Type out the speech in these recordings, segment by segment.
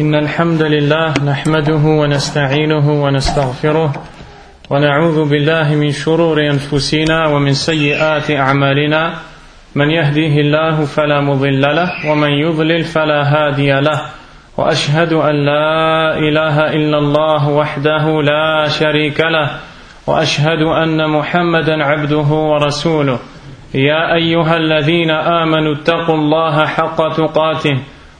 إن الحمد لله نحمده ونستعينه ونستغفره ونعوذ بالله من شرور أنفسنا ومن سيئات أعمالنا. من يهديه الله فلا مضل له ومن يضلل فلا هادي له. وأشهد أن لا إله إلا الله وحده لا شريك له. وأشهد أن محمدا عبده ورسوله. يا أيها الذين آمنوا اتقوا الله حق تقاته.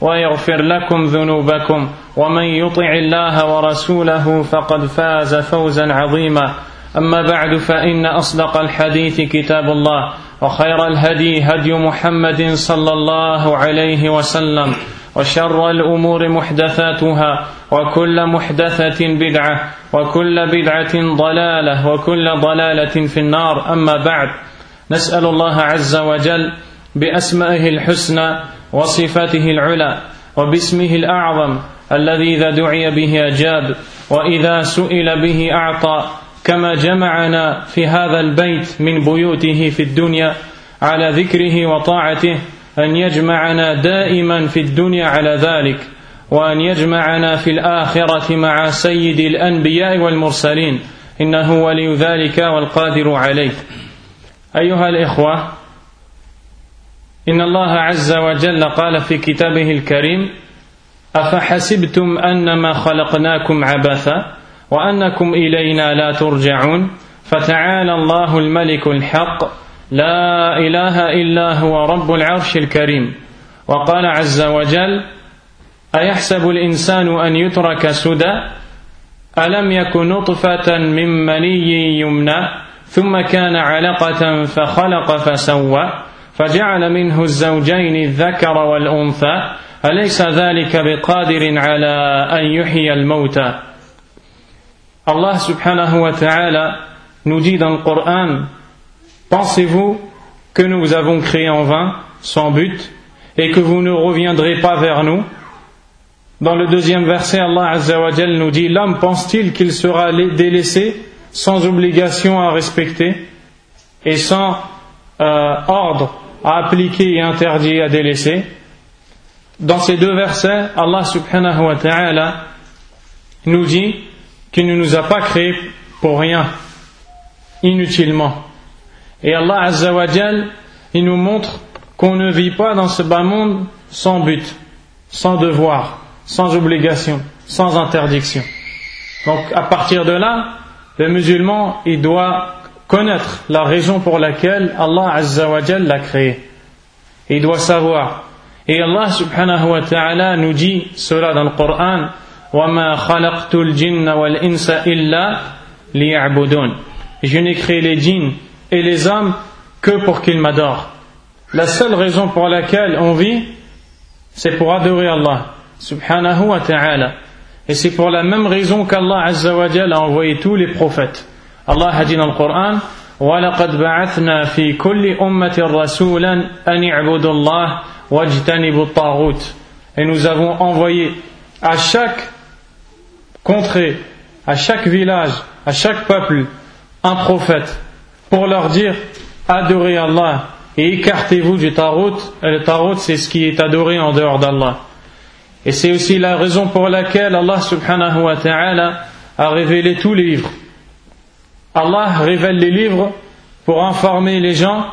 ويغفر لكم ذنوبكم ومن يطع الله ورسوله فقد فاز فوزا عظيما. أما بعد فإن أصدق الحديث كتاب الله وخير الهدي هدي محمد صلى الله عليه وسلم وشر الأمور محدثاتها وكل محدثة بدعة وكل بدعة ضلالة وكل ضلالة في النار. أما بعد نسأل الله عز وجل بأسمائه الحسنى وصفاته العلى وباسمه الأعظم الذي إذا دعي به أجاب وإذا سئل به أعطى. كما جمعنا في هذا البيت من بيوته في الدنيا على ذكره وطاعته أن يجمعنا دائما في الدنيا على ذلك وأن يجمعنا في الآخرة مع سيد الأنبياء والمرسلين إنه ولي ذلك والقادر عليه. أيها الإخوة إن الله عز وجل قال في كتابه الكريم أفحسبتم أنما خلقناكم عبثا وأنكم إلينا لا ترجعون؟ فتعالى الله الملك الحق لا إله إلا هو رب العرش الكريم. وقال عز وجل أيحسب الإنسان أن يترك سدى؟ ألم يكن نطفة من مني يمنى؟ ثم كان علقة فخلق فسوى؟ فجعل منه الزوجين الذكر والأنثى أليس ذلك بقادر على أن يحيي الموتى Allah subhanahu wa ta'ala nous dit dans le Coran Pensez-vous que nous vous avons créé en vain, sans but, et que vous ne reviendrez pas vers nous Dans le deuxième verset, Allah Azza wa nous dit L'homme pense-t-il qu'il sera délaissé sans obligation à respecter et sans euh, ordre à appliquer et interdit à délaisser Dans ces deux versets, Allah subhanahu wa ta'ala nous dit qu'il ne nous a pas créés pour rien, inutilement. Et Allah Azza wa il nous montre qu'on ne vit pas dans ce bas monde sans but, sans devoir, sans obligation, sans interdiction. Donc à partir de là, le musulman, il doit connaître la raison pour laquelle Allah Azza wa l'a créé. Il doit savoir. Et Allah subhanahu wa ta'ala nous dit cela dans le Coran وما خلقت الجن والإنس إلا ليعبدون Je n'ai créé les djinns et les hommes que pour qu'ils m'adorent. La seule raison pour laquelle on vit, c'est pour adorer Allah, subhanahu wa ta'ala. Et c'est pour la même raison qu'Allah azza wa a envoyé tous les prophètes. Allah a dit dans le Coran, وَلَقَدْ بَعَثْنَا فِي كُلِّ أُمَّةٍ رَسُولًا أَنِ اعْبُدُوا اللَّهِ وَاجْتَنِبُوا الطَّاغُوتِ Et nous avons envoyé à chaque contrée, à chaque village, à chaque peuple, un prophète pour leur dire adorez Allah et écartez-vous du tarot. Le tarot, c'est ce qui est adoré en dehors d'Allah. Et c'est aussi la raison pour laquelle Allah subhanahu wa ta'ala a révélé tous les livres. Allah révèle les livres pour informer les gens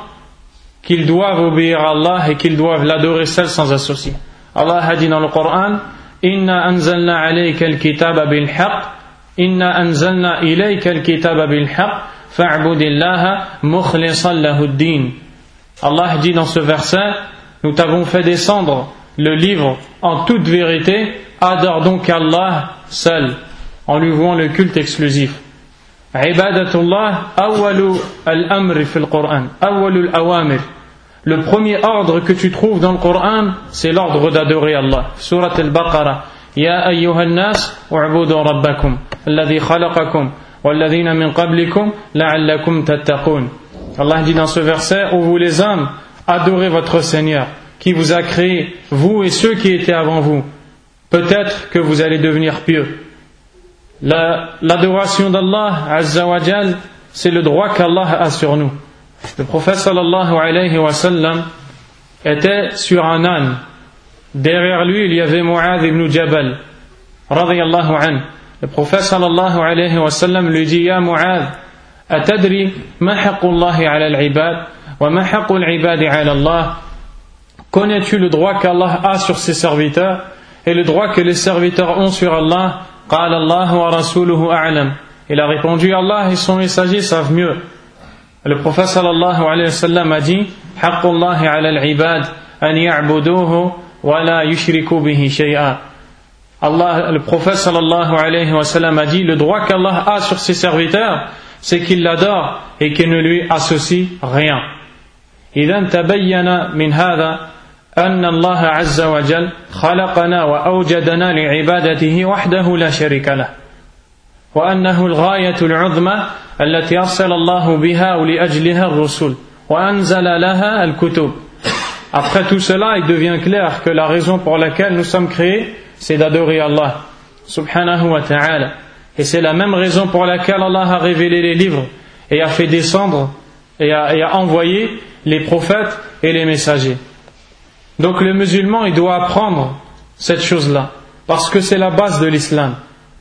qu'ils doivent obéir à Allah et qu'ils doivent l'adorer seul sans associer. Allah a dit dans le Coran Inna anzalna alayka al-kitaba bil-haq, inna anzalna ilayka al-kitaba bil-haq, Allah dit dans ce verset Nous t'avons fait descendre le livre en toute vérité, adore donc Allah seul, en lui vouant le culte exclusif. عبادة الله أول الأمر في القرآن أول الأوامر Le premier ordre que tu trouves dans le Coran, c'est l'ordre d'adorer Allah. Surat al-Baqarah, يا أيها الناس اعبدوا ربكم الذي خلقكم والذين من قبلكم لعلكم تتقون Allah dit dans ce verset, ô vous les hommes, adorez votre Seigneur, qui vous a créé, vous et ceux qui étaient avant vous. Peut-être que vous allez devenir pieux. L'adoration d'Allah, Azza wa Jal, c'est le droit qu'Allah a sur nous. Le prophète sallallahu alayhi wa sallam était sur un âne. Derrière lui, il y avait Mu'adh ibn Jabal, radiyallahu anhu. Le prophète sallallahu alayhi wa sallam lui dit, Ya Mu'adh, أتدري ما حق الله على العباد وما حق العباد على الله Connais-tu le droit qu'Allah a sur ses serviteurs et le droit que les serviteurs ont sur Allah قال الله ورسوله أعلم Il a répondu Allah et son messager savent mieux. Le prophète sallallahu alayhi wa sallam a dit حق الله على العباد أن يعبدوه ولا يشركوا به شيئا Allah, le prophète sallallahu alayhi wa sallam a dit le droit qu'Allah a sur ses serviteurs c'est qu'il l'adore et qu'il ne lui associe rien. إذا تبين من هذا أن الله عز وجل خلقنا وأوجدنا لعبادته وحده لا شريك له وأنه الغاية العظمى التي أرسل الله بها ولأجلها الرسل وأنزل لها الكتب Après tout cela, il devient clair que la raison pour laquelle nous sommes créés, c'est d'adorer Allah subhanahu wa ta'ala. Et c'est la même raison pour laquelle Allah a révélé les livres et a fait descendre et a, envoyé les prophètes et les messagers. Donc le musulman, il doit apprendre cette chose-là, parce que c'est la base de l'islam.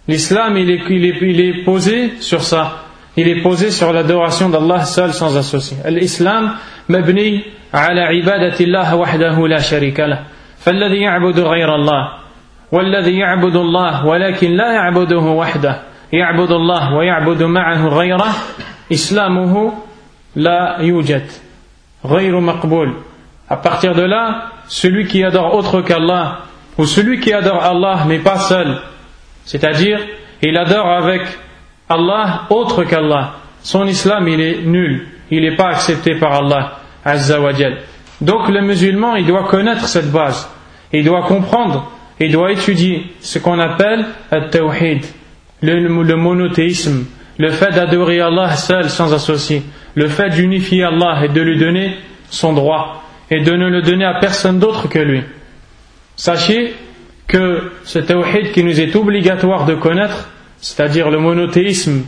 L'islam, il est, il, est, posé sur ça. Il est posé sur l'adoration d'Allah seul sans associé. L'islam مبني على عبادة الله وحده لا شريك له فالذي يعبد غير الله والذي يعبد الله ولكن لا يعبده وحده يعبد الله ويعبد معه غيره إسلامه لا يوجد غير مقبول à partir de là, celui qui adore autre qu'Allah, ou celui qui adore Allah mais pas seul, c'est-à-dire il adore avec Allah autre qu'Allah, son islam il est nul, il n'est pas accepté par Allah Donc le musulman il doit connaître cette base, il doit comprendre. Il doit étudier ce qu'on appelle le tawhid, le, monothéisme, le fait d'adorer Allah seul sans associer, le fait d'unifier Allah et de lui donner son droit et de ne le donner à personne d'autre que lui. Sachez que ce tawhid qui nous est obligatoire de connaître, c'est-à-dire le monothéisme,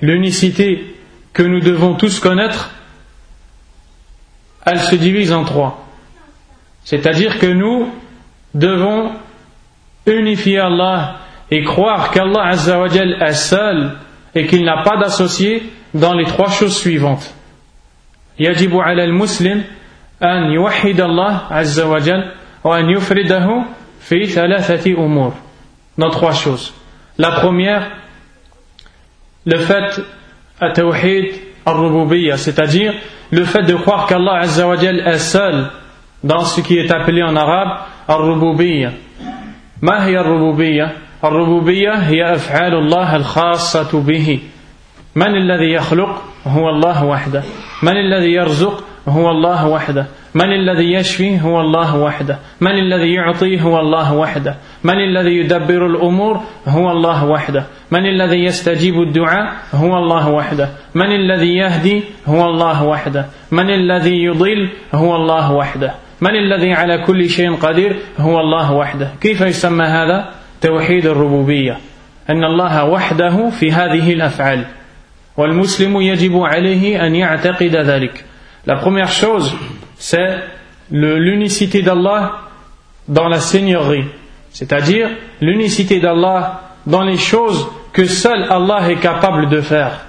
l'unicité que nous devons tous connaître, elle se divise en trois. C'est-à-dire que nous devons unifier Allah et croire qu'Allah Azzawajal est seul et qu'il n'a pas d'associé dans les trois choses suivantes. يجب على المسلم أن يوحد الله عز وجل وأن يفرده في ثلاثة أمور dans trois choses. La première, le fait tawhid al c'est-à-dire le fait de croire qu'Allah Azza wa est seul dans ce qui est appelé en arabe al-rububiyya. ما هي الربوبية؟ الربوبية هي أفعال الله الخاصة به من الذي يخلق؟ هو الله وحده من الذي يرزق؟ هو الله وحده من الذي يشفي هو الله وحده. من الذي يعطي هو الله وحده. من الذي يدبر الأمور هو الله وحده. من الذي يستجيب الدعاء هو الله وحده. من الذي يهدي هو الله وحده. من الذي يضل هو الله وحده. من الذي على كل شيء قدير هو الله وحده. كيف يسمى هذا؟ توحيد الربوبية. أن الله وحده في هذه الأفعال. والمسلم يجب عليه أن يعتقد ذلك. La première chose, c'est l'unicité d'Allah dans la seigneurie, c'est-à-dire l'unicité d'Allah dans les choses que seul Allah est capable de faire.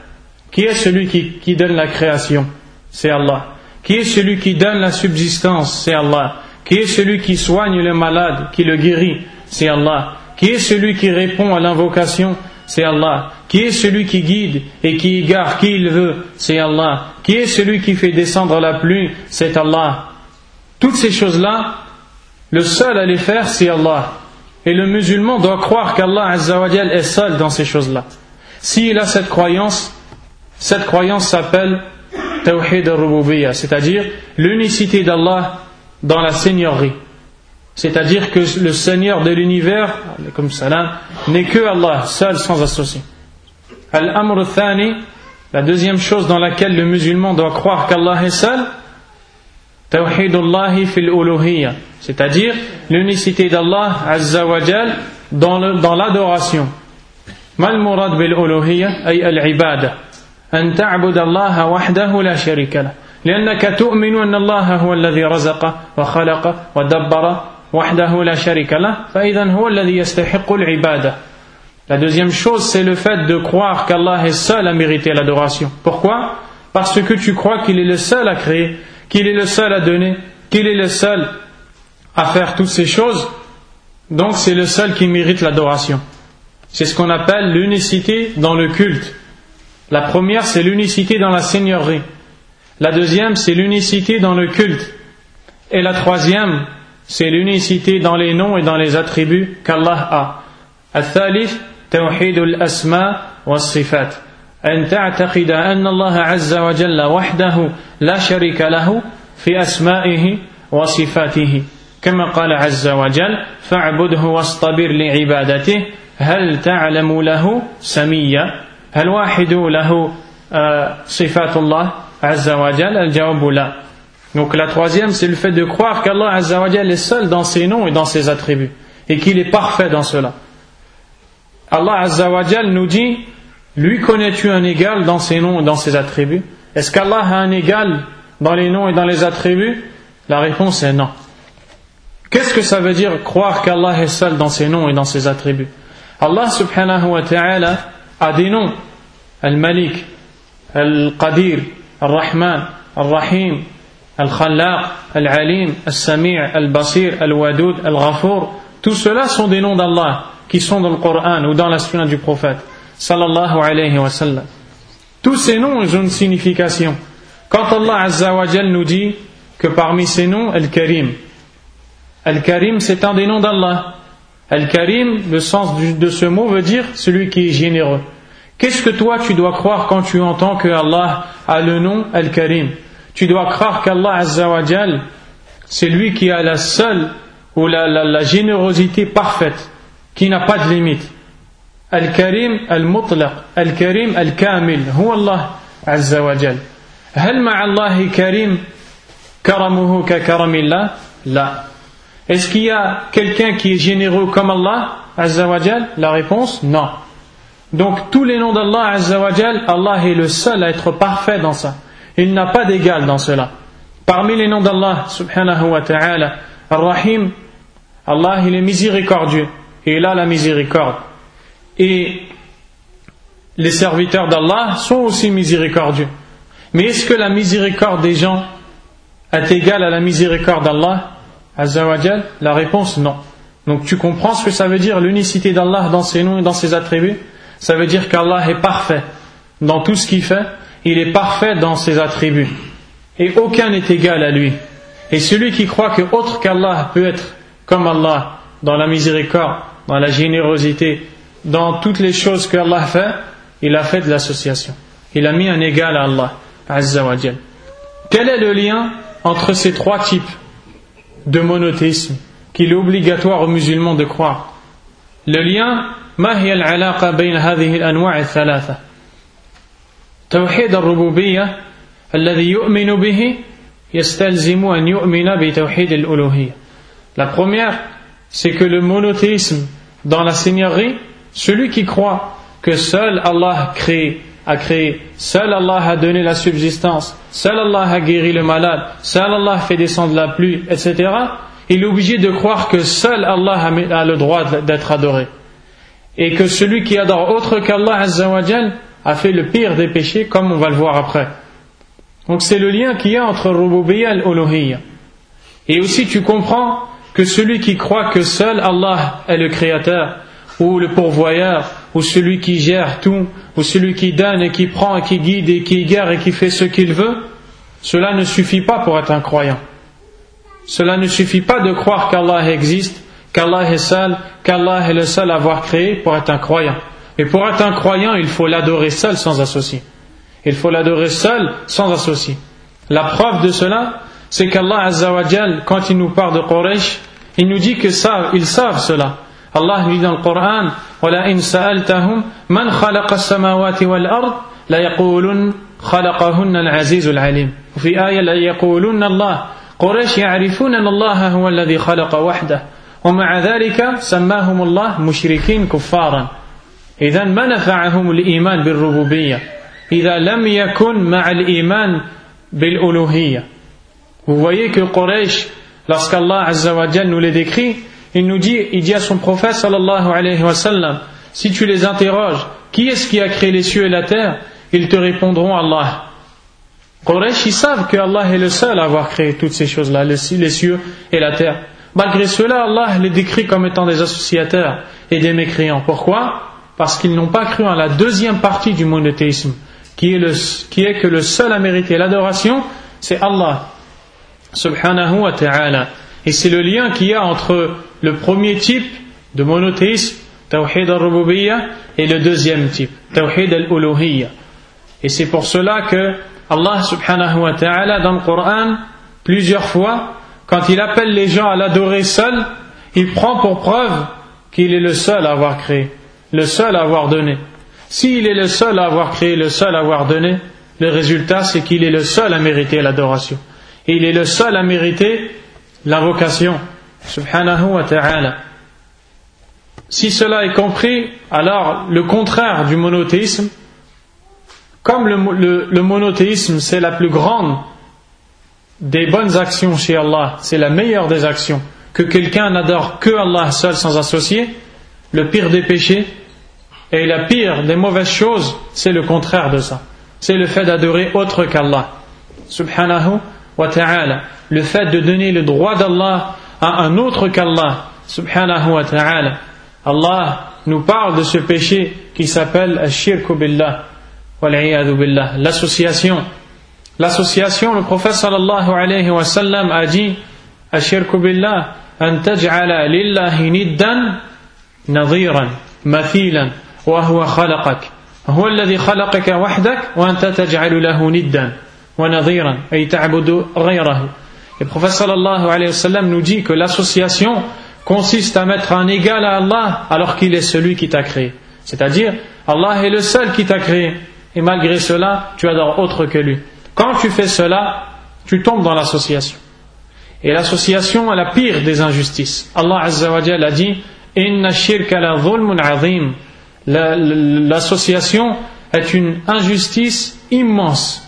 Qui est celui qui, donne la création? C'est Allah. Qui est celui qui donne la subsistance? C'est Allah. Qui est celui qui soigne le malade, qui le guérit? C'est Allah. Qui est celui qui répond à l'invocation? C'est Allah. Qui est celui qui guide et qui égare qui il veut? C'est Allah. Qui est celui qui fait descendre la pluie? C'est Allah. Toutes ces choses-là, le seul à les faire, c'est Allah. Et le musulman doit croire qu'Allah est seul dans ces choses-là. S'il a cette croyance, cette croyance s'appelle Tawhid al-Rububiyya, c'est-à-dire l'unicité d'Allah dans la seigneurie. C'est-à-dire que le Seigneur de l'univers, comme n'est que Allah, seul, sans associé. Al-Amr Thani, la deuxième chose dans laquelle le musulman doit croire qu'Allah est seul, Tawhidullahi fil uluhiyya, c'est-à-dire l'unicité d'Allah Azza wa Jal dans l'adoration. Mal murad bil uluhiyya ay al-ibada. أن تعبد الله وحده لا شريك له لأنك تؤمن أن الله هو الذي رزق وخلق ودبر وحده لا شريك له فإذا هو الذي يستحق العبادة la deuxième chose, c'est le fait de croire qu'Allah est seul à mériter l'adoration. Pourquoi? Parce que tu crois qu'il est le seul à créer, qu'il est le seul à donner, qu'il est le seul à faire toutes ces choses. Donc c'est le seul qui mérite l'adoration. C'est ce qu'on appelle l'unicité dans le culte. La première, c'est l'unicité dans la seigneurie. La deuxième, c'est l'unicité dans le culte. Et la troisième, c'est l'unicité dans les noms et dans les attributs qu'Allah a. توحيد الأسماء والصفات. أن تعتقد أن الله عز وجل وحده لا شريك له في أسمائه وصفاته. كما قال عز وجل فاعبده واصطبر لعبادته هل تعلم له سميا؟ هل واحد له صفات الله عز وجل؟ الجواب لا. Donc la troisième, c'est le fait de croire qu'Allah Azzawajal est seul dans ses noms et dans ses attributs, et qu'il est parfait dans cela. Allah Azzawajal nous dit, lui connais-tu un égal dans ses noms et dans ses attributs? Est-ce qu'Allah a un égal dans les noms et dans les attributs? La réponse est non. Qu'est-ce que ça veut dire croire qu'Allah est seul dans ses noms et dans ses attributs? Allah subhanahu wa ta'ala a des noms. Al-Malik, Al-Qadir, Al-Rahman, Al-Rahim, Al-Khallaq, Al-Alim, Al-Sami' Al-Basir, Al-Wadud, Al-Ghafour, tout cela sont des noms d'Allah qui sont dans le Coran ou dans la sunna du prophète sallallahu alayhi wa sallam. Tous ces noms ont une signification. Quand Allah Azza wa nous dit que parmi ces noms, Al-Karim, Al-Karim c'est un des noms d'Allah. Al-Karim, le sens de ce mot veut dire celui qui est généreux. Qu'est-ce que toi tu dois croire quand tu entends que Allah a le nom Al-Karim? Tu dois croire qu'Allah Azzawajal, c'est lui qui a la seule ou la générosité parfaite, qui n'a pas de limite. Al-Karim Al-Mutlaq, Al-Karim Al-Kamil, هو الله عز وجل. هل مع الله كريم كرمه ككرم الله؟ لا. Est-ce qu'il y a quelqu'un qui est généreux comme Allah Azza wa Jal La réponse, non. Donc tous les noms d'Allah Azza wa Jal, Allah est le seul à être parfait dans ça. Il n'a pas d'égal dans cela. Parmi les noms d'Allah, subhanahu wa ta'ala, Ar-Rahim, Allah, il est miséricordieux. Et il a la miséricorde. Et les serviteurs d'Allah sont aussi miséricordieux. Mais est-ce que la miséricorde des gens est égale à la miséricorde d'Allah Azzawajal La réponse, non. Donc tu comprends ce que ça veut dire l'unicité d'Allah dans ses noms et dans ses attributs? Ça veut dire qu'Allah est parfait dans tout ce qu'il fait il est parfait dans ses attributs. Et aucun n'est égal à lui. Et celui qui croit que autre qu'Allah peut être comme Allah dans la miséricorde, dans la générosité, dans toutes les choses qu'Allah fait, il a fait de l'association. Il a mis un égal à Allah, Azza wa Quel est le lien entre ces trois types de monothéisme qu'il est obligatoire aux musulmans de croire Le lien, ما هي العلاقة بين هذه الأنواع الثلاثة توحيد الربوبية الذي يؤمن به يستلزم أن يؤمن بتوحيد الألوهية La première, c'est que le monothéisme dans la seigneurie, celui qui croit que seul Allah crée, a créé, seul Allah a donné la subsistance, seul Allah a guéri le malade, seul Allah fait descendre la pluie, etc., il est obligé de croire que seul Allah a le droit d'être adoré. Et que celui qui adore autre qu'Allah a fait le pire des péchés, comme on va le voir après. Donc c'est le lien qu'il y a entre Rububiyya et Uluhiyya. Et aussi tu comprends que celui qui croit que seul Allah est le créateur, ou le pourvoyeur, ou celui qui gère tout, ou celui qui donne et qui prend et qui guide et qui guère et qui fait ce qu'il veut, cela ne suffit pas pour être un croyant. Cela ne suffit pas de croire qu'Allah existe, qu'Allah est seul, qu'Allah est le seul à avoir créé pour être un croyant. Et pour être un croyant, il faut l'adorer seul sans associé. Il faut l'adorer seul sans associé. La preuve de cela, c'est qu'Allah Azzawajal, quand il nous parle de Quraysh, Il nous dit que ça, ils savent cela. Allah dit dans le Coran وَلَئِنْ سَأَلْتَهُمْ مَنْ خَلَقَ السَّمَاوَاتِ وَالْأَرْضِ لَيَقُولُنَّ خَلَقَهُنَّ الْعَزِيزُ الْعَلِيمُ وفي آية لَيَقُولُنَّ الله قريش يعرفون أن الله هو الذي خلق وحده ومع ذلك سماهم الله مشركين كفارا إذا ما نفعهم الإيمان بالربوبية إذا لم يكن مع الإيمان بالألوهية Vous voyez que Quraysh, lorsqu'Allah Azza wa Jal nous les décrit, il nous dit, il dit à son prophète sallallahu alayhi wa sallam, si tu les interroges, qui est-ce qui a créé les cieux et la terre Ils te répondront Allah. Quraysh, ils savent que Allah est le seul à avoir créé toutes ces choses-là, les cieux et la terre. Malgré cela, Allah les décrit comme étant des associateurs et des mécréants. Pourquoi? Parce qu'ils n'ont pas cru en la deuxième partie du monothéisme, qui est, le, qui est que le seul à mériter l'adoration, c'est Allah, subhanahu wa ta'ala. Et c'est le lien qu'il y a entre le premier type de monothéisme, Tawhid al-Rububiyyah, et le deuxième type, Tawhid al-Uluhiyyah. Et c'est pour cela que Allah subhanahu wa ta'ala dans le Coran, plusieurs fois, quand il appelle les gens à l'adorer seul, il prend pour preuve qu'il est le seul à avoir créé, le seul à avoir donné. S'il est le seul à avoir créé, le seul à avoir donné, le résultat c'est qu'il est le seul à mériter l'adoration. Et il est le seul à mériter l'invocation. Subhanahu wa ta'ala. Si cela est compris, alors le contraire du monothéisme, comme le, monothéisme c'est la plus grande des bonnes actions chez Allah, c'est la meilleure des actions, que quelqu'un n'adore que Allah seul sans associer, le pire des péchés et la pire des mauvaises choses, c'est le contraire de ça. C'est le fait d'adorer autre qu'Allah. Subhanahu wa ta'ala. Le fait de donner le droit d'Allah à un autre qu'Allah, subhanahu wa ta'ala. Allah nous parle de ce péché qui s'appelle Ashirku billah, billah, l'association. L'association, le prophète sallallahu alayhi wa sallam a dit Ashirku billah, an taj'ala lillahi niddan nadhiran, mathilan, wa huwa khalaqak. هو الذي خلقك وحدك وأنت تجعل له ندا ونظيرا أي تعبد غيره le prophète sallallahu alayhi wa sallam nous dit que l'association consiste à mettre un égal à Allah alors qu'il est celui qui t'a créé. C'est-à-dire, Allah est le seul qui t'a créé. Et malgré cela, tu adores autre que lui. Quand tu fais cela, tu tombes dans l'association. Et l'association est la pire des injustices. Allah Azza wa a dit Inna shirka la azim. L'association est une injustice immense.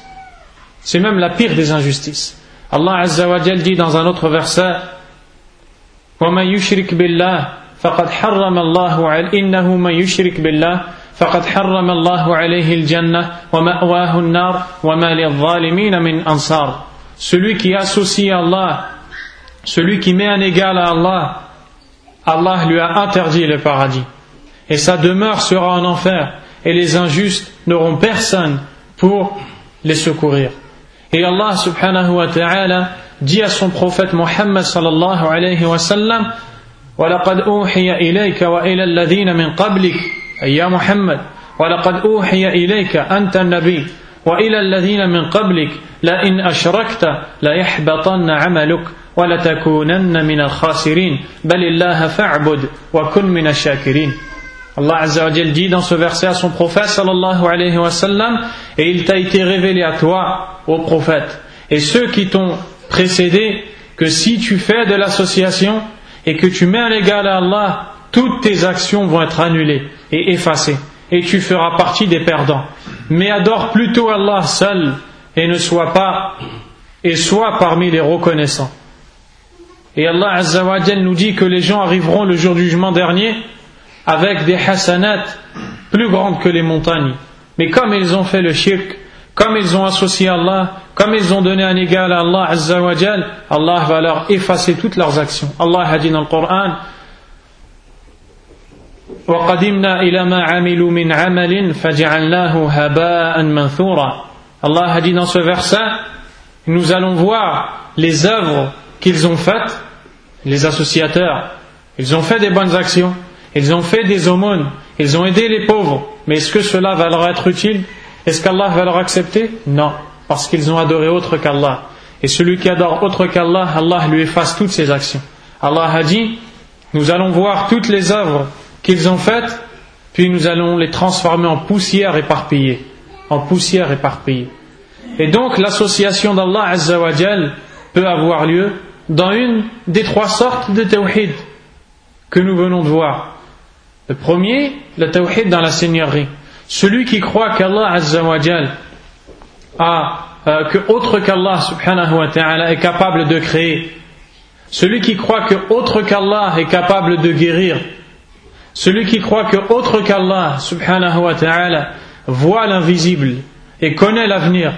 C'est même la pire des injustices. Allah Azza wa Jal dit dans un autre verset وَمَن يُشْرِكْ بِاللَّهِ فَقَدْ حَرَّمَ اللَّهُ عَلَيْهِ إِنَّهُ مَن يُشْرِكْ بِاللَّهِ فقد حرم الله عليه الجنة ومأواه النار وما للظالمين من أنصار Celui qui associe Allah, celui qui met un égal à Allah, Allah lui a interdit le paradis. Et sa demeure sera en enfer, et les injustes n'auront personne pour les secourir. Et Allah subhanahu wa ta'ala dit à son prophète Muhammad sallallahu alayhi wa sallam ولقد أوحي إليك وإلى الذين من قبلك أي يا محمد ولقد أوحي إليك أنت النبي وإلى الذين من قبلك لئن أشركت ليحبطن عملك ولتكونن من الخاسرين بل الله فاعبد وكن من الشاكرين Allah Azza dit dans ce verset à son prophète sallallahu alayhi wa sallam et il t'a été révélé à toi ô prophète et ceux qui t'ont précédé que si tu fais de l'association et que tu mets un égal à Allah toutes tes actions vont être annulées et effacées et tu feras partie des perdants. Mais adore plutôt Allah seul et ne sois pas et sois parmi les reconnaissants et Allah Azza nous dit que les gens arriveront le jour du jugement dernier avec des hasanat plus grandes que les montagnes. Mais comme ils ont fait le shirk, comme ils ont associé Allah, comme ils ont donné un égal à Allah Azza wa Jal, Allah va leur effacer toutes leurs actions. Allah a dit dans le Coran وقدمنا إلى ما عملوا من عمل فجعلناه هباء منثورا Allah a dit dans ce verset nous allons voir les œuvres qu'ils ont faites les associateurs ils ont fait des bonnes actions ils ont fait des aumônes, ils ont aidé les pauvres, mais est-ce que cela va leur être utile? Est-ce qu'Allah va leur accepter? Non, parce qu'ils ont adoré autre qu'Allah. Et celui qui adore autre qu'Allah, Allah lui efface toutes ses actions. Allah a dit Nous allons voir toutes les œuvres qu'ils ont faites, puis nous allons les transformer en poussière éparpillée. En poussière éparpillée. Et donc l'association d'Allah Azzawajal peut avoir lieu dans une des trois sortes de tawhid que nous venons de voir. Le premier, le tawhid dans la seigneurie. Celui qui croit qu'Allah Azzawajal a, euh, que autre qu'Allah subhanahu wa ta'ala est capable de créer. Celui qui croit que autre qu'Allah est capable de guérir. Celui qui croit que autre qu'Allah subhanahu wa ta'ala voit l'invisible et connaît l'avenir.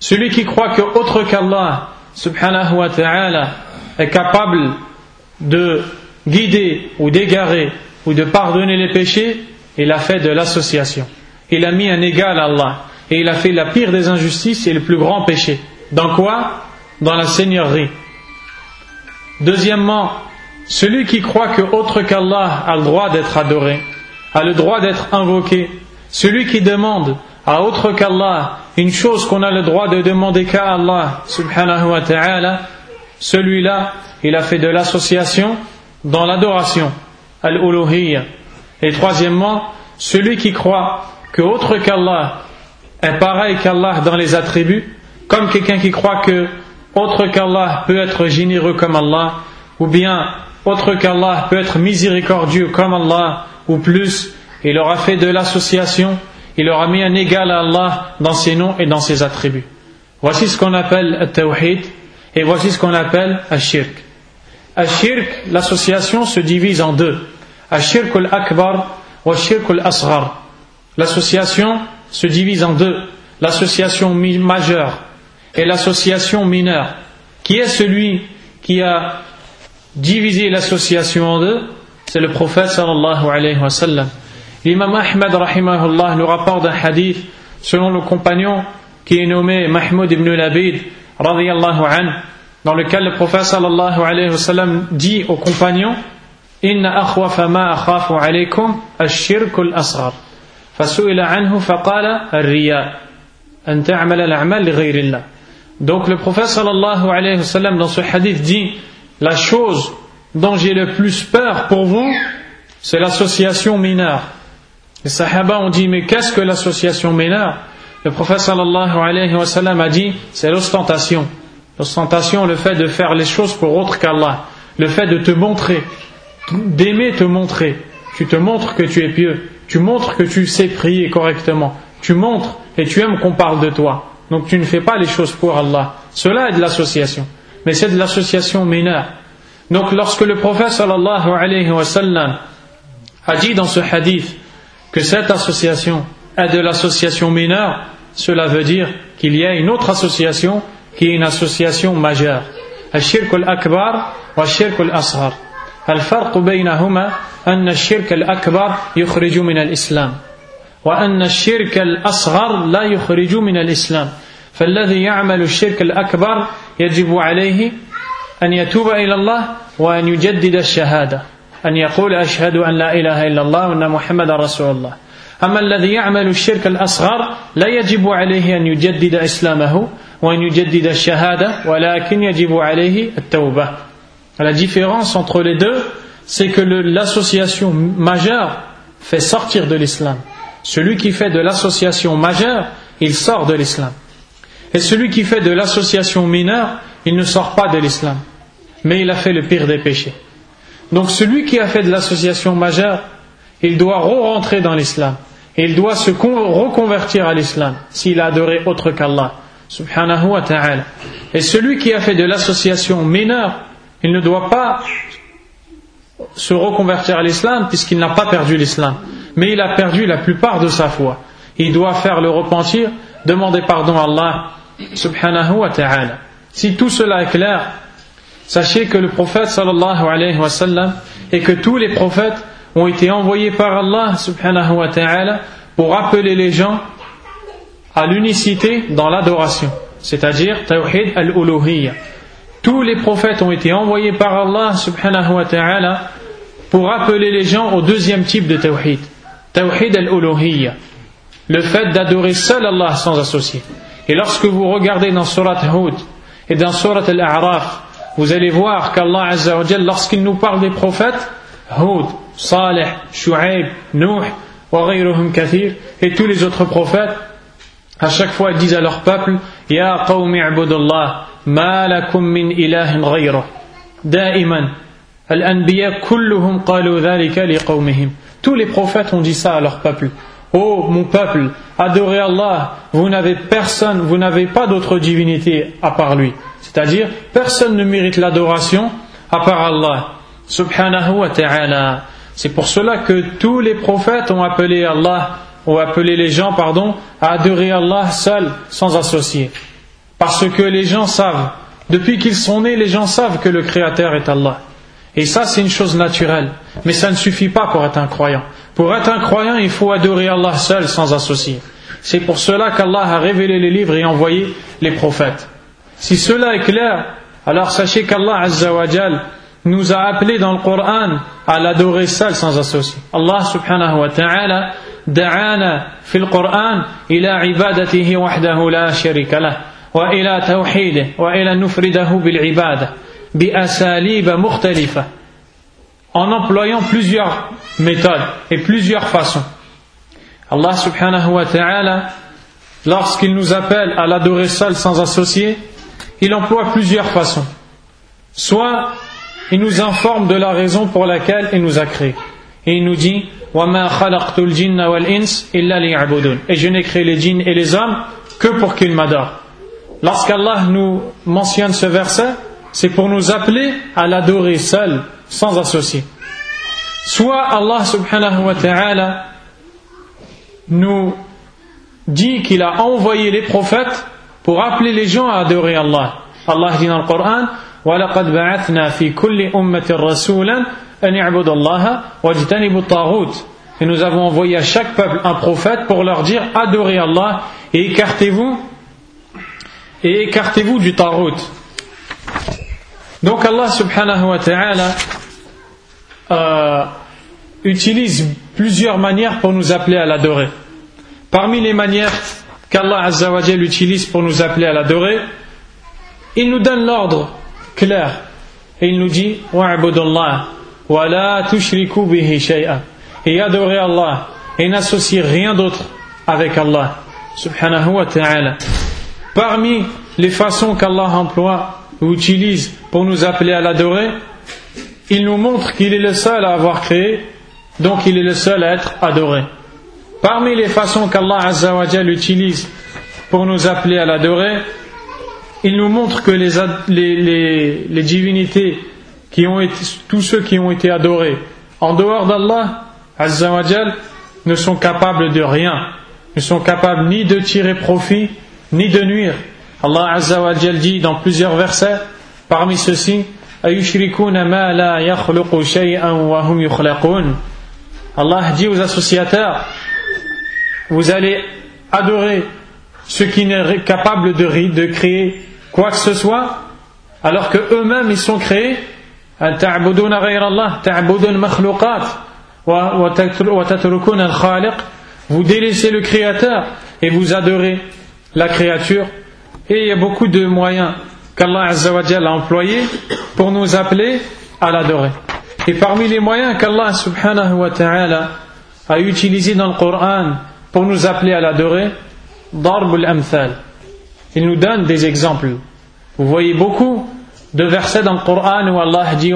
Celui qui croit que autre qu'Allah subhanahu wa ta'ala est capable de guider ou d'égarer ou de pardonner les péchés, il a fait de l'association. Il a mis un égal à Allah. Et il a fait la pire des injustices et le plus grand péché. Dans quoi? Dans la seigneurie. Deuxièmement, celui qui croit que autre qu'Allah a le droit d'être adoré, a le droit d'être invoqué, celui qui demande à autre qu'Allah une chose qu'on a le droit de demander qu'à Allah subhanahu wa ta'ala, celui-là, il a fait de l'association dans l'adoration, al-uluhiyya. Et troisièmement, celui qui croit que autre qu'Allah est pareil qu'Allah dans les attributs, comme quelqu'un qui croit que autre qu'Allah peut être généreux comme Allah, ou bien autre qu'Allah peut être miséricordieux comme Allah, ou plus, il aura fait de l'association, il aura mis un égal à Allah dans ses noms et dans ses attributs. Voici ce qu'on appelle le tawhid et voici ce qu'on appelle al-shirk. Al-shirk, l'association se divise en deux. Al-shirk al-akbar ou al-shirk al-asghar. L'association se divise en deux. L'association majeure et l'association mineure. Qui est celui qui a divisé l'association en deux? C'est le prophète sallallahu alayhi wa sallam. L'imam Ahmad rahimahullah nous rapporte un hadith selon le compagnon qui est nommé Mahmoud ibn Labid radiyallahu an, dans lequel le prophète sallallahu alayhi wa sallam dit aux compagnons Inna akhwafa ma akhafu alaykum ash-shirk al-asghar. فسئل عنه فقال الرياء أن تعمل الأعمال لغير الله donc le prophète sallallahu alayhi wa sallam dans ce hadith dit la chose dont j'ai le plus peur pour vous c'est l'association mineure les sahaba ont dit mais qu'est-ce que l'association mineure le prophète sallallahu alayhi wa sallam a dit c'est l'ostentation l'ostentation le fait de faire les choses pour autre qu'Allah le fait de te montrer d'aimer te montrer. Tu te montres que tu es pieux, tu montres que tu sais prier correctement, tu montres et tu aimes qu'on parle de toi. Donc tu ne fais pas les choses pour Allah. Cela est de l'association, mais c'est de l'association mineure. Donc lorsque le prophète sallallahu alayhi wa a dit dans ce hadith que cette association est de l'association mineure, cela veut dire qu'il y a une autre association qui est une association majeure. Al-Shirk Akbar wa al-Shirk ashar. الفرق بينهما أن الشرك الأكبر يخرج من الإسلام وأن الشرك الأصغر لا يخرج من الإسلام. فالذي يعمل الشرك الأكبر يجب عليه أن يتوب إلى الله وأن يجدد الشهادة أن يقول أشهد أن لا إله إلا الله وأن محمد رسول الله. أما الذي يعمل الشرك الأصغر لا يجب عليه أن يجدد إسلامه وأن يجدد الشهادة ولكن يجب عليه التوبة. La différence entre les deux, c'est que l'association majeure fait sortir de l'islam. Celui qui fait de l'association majeure, il sort de l'islam. Et celui qui fait de l'association mineure, il ne sort pas de l'islam. Mais il a fait le pire des péchés. Donc celui qui a fait de l'association majeure, il doit re-rentrer dans l'islam. Et il doit se reconvertir à l'islam s'il a adoré autre qu'Allah. Subhanahu wa ta'ala. Et celui qui a fait de l'association mineure, il ne doit pas se reconvertir à l'islam puisqu'il n'a pas perdu l'islam, mais il a perdu la plupart de sa foi. Il doit faire le repentir, demander pardon à Allah subhanahu wa ta'ala. Si tout cela est clair, sachez que le prophète et que tous les prophètes ont été envoyés par Allah subhanahu wa ta'ala pour appeler les gens à l'unicité dans l'adoration, c'est-à-dire tawhid al-uluhiyya. Tous les prophètes ont été envoyés par Allah subhanahu wa ta'ala pour appeler les gens au deuxième type de tawhid. Tawhid al-uluhiyya. Le fait d'adorer seul Allah sans associé. Et lorsque vous regardez dans Surat Hud et dans Surat Al-A'raf, vous allez voir qu'Allah Azzawajal, lorsqu'il nous parle des prophètes, Hud, Saleh, Shu'aib, Nuh, et tous les autres prophètes, à chaque fois disent à leur peuple, Ya qawmi abudullah, lakum min ilahin ghayruh. Da'iman, al-anbiya kulluhum qalu dhalika li qawmihim. Tous les prophètes ont dit ça à leur peuple. Oh mon peuple, adorez Allah, vous n'avez personne, vous n'avez pas d'autre divinité à part lui. C'est-à-dire, personne ne mérite l'adoration à part Allah. Subhanahu wa ta'ala. C'est pour cela que tous les prophètes ont appelé Allah, ont appelé les gens, pardon, à adorer Allah seul, sans associer. Parce que les gens savent, depuis qu'ils sont nés, les gens savent que le Créateur est Allah. Et ça, c'est une chose naturelle. Mais ça ne suffit pas pour être un croyant. Pour être un croyant, il faut adorer Allah seul, sans associer. C'est pour cela qu'Allah a révélé les livres et envoyé les prophètes. Si cela est clair, alors sachez qu'Allah nous a appelés dans le Coran à l'adorer seul sans associer. Allah subhanahu wa ta'ala da'ana fil Coran ila ibadatihi wahdahu la sharika lah. وإلى توحيده وإلى نفرده بالعبادة بأساليب مختلفة en employant plusieurs méthodes et plusieurs façons. Allah subhanahu wa ta'ala, lorsqu'il nous appelle à l'adorer seul sans associer, il emploie plusieurs façons. Soit il nous informe de la raison pour laquelle il nous a créés. Et il nous dit Et je n'ai créé les djinns et les hommes que pour qu'ils m'adorent. Lorsqu'Allah nous mentionne ce verset, c'est pour nous appeler à l'adorer seul, sans associer. Soit Allah subhanahu wa ta'ala nous dit qu'il a envoyé les prophètes pour appeler les gens à adorer Allah. Allah dit dans le Coran وَلَقَدْ بَعَثْنَا فِي كُلِّ أُمَّةٍ رَسُولًا أَنْ يَعْبُدُ اللَّهَ وَاجْتَنِبُوا الطَّاغُوتِ Et nous avons envoyé à chaque peuple un prophète pour leur dire adorez Allah et écartez-vous et écartez-vous du tarout. Donc Allah subhanahu wa ta'ala euh, utilise plusieurs manières pour nous appeler à l'adorer. Parmi les manières qu'Allah Azzawajal utilise pour nous appeler à l'adorer, il nous donne l'ordre clair et il nous dit et adorez Allah et n'associez rien d'autre avec Allah subhanahu wa ta'ala parmi les façons qu'Allah emploie ou utilise pour nous appeler à l'adorer il nous montre qu'il est le seul à avoir créé donc il est le seul à être adoré. Parmi les façons qu'Allah utilise pour nous appeler à l'adorer il nous montre que les, divinités, tous ceux qui ont été adorés en dehors d'Allah, ne sont capables de rien, ne sont capables ni de tirer profit, ni de nuire. Allah Azzawajal dit dans plusieurs versets, parmi ceux-ci, Allah dit aux associateurs, vous allez adorer ce qui n'est capable de, de créer quoi que ce soit, alors que eux-mêmes ils sont créés. Vous délaissez le Créateur et vous adorez la créature. Et il y a beaucoup de moyens qu'Allah a employés pour nous appeler à l'adorer. Et parmi les moyens qu'Allah subhanahu wa ta'ala a utilisés dans le Coran pour nous appeler à l'adorer, Darbul Amthal. Il nous donne des exemples. Vous voyez beaucoup de versets dans le Coran où Allah dit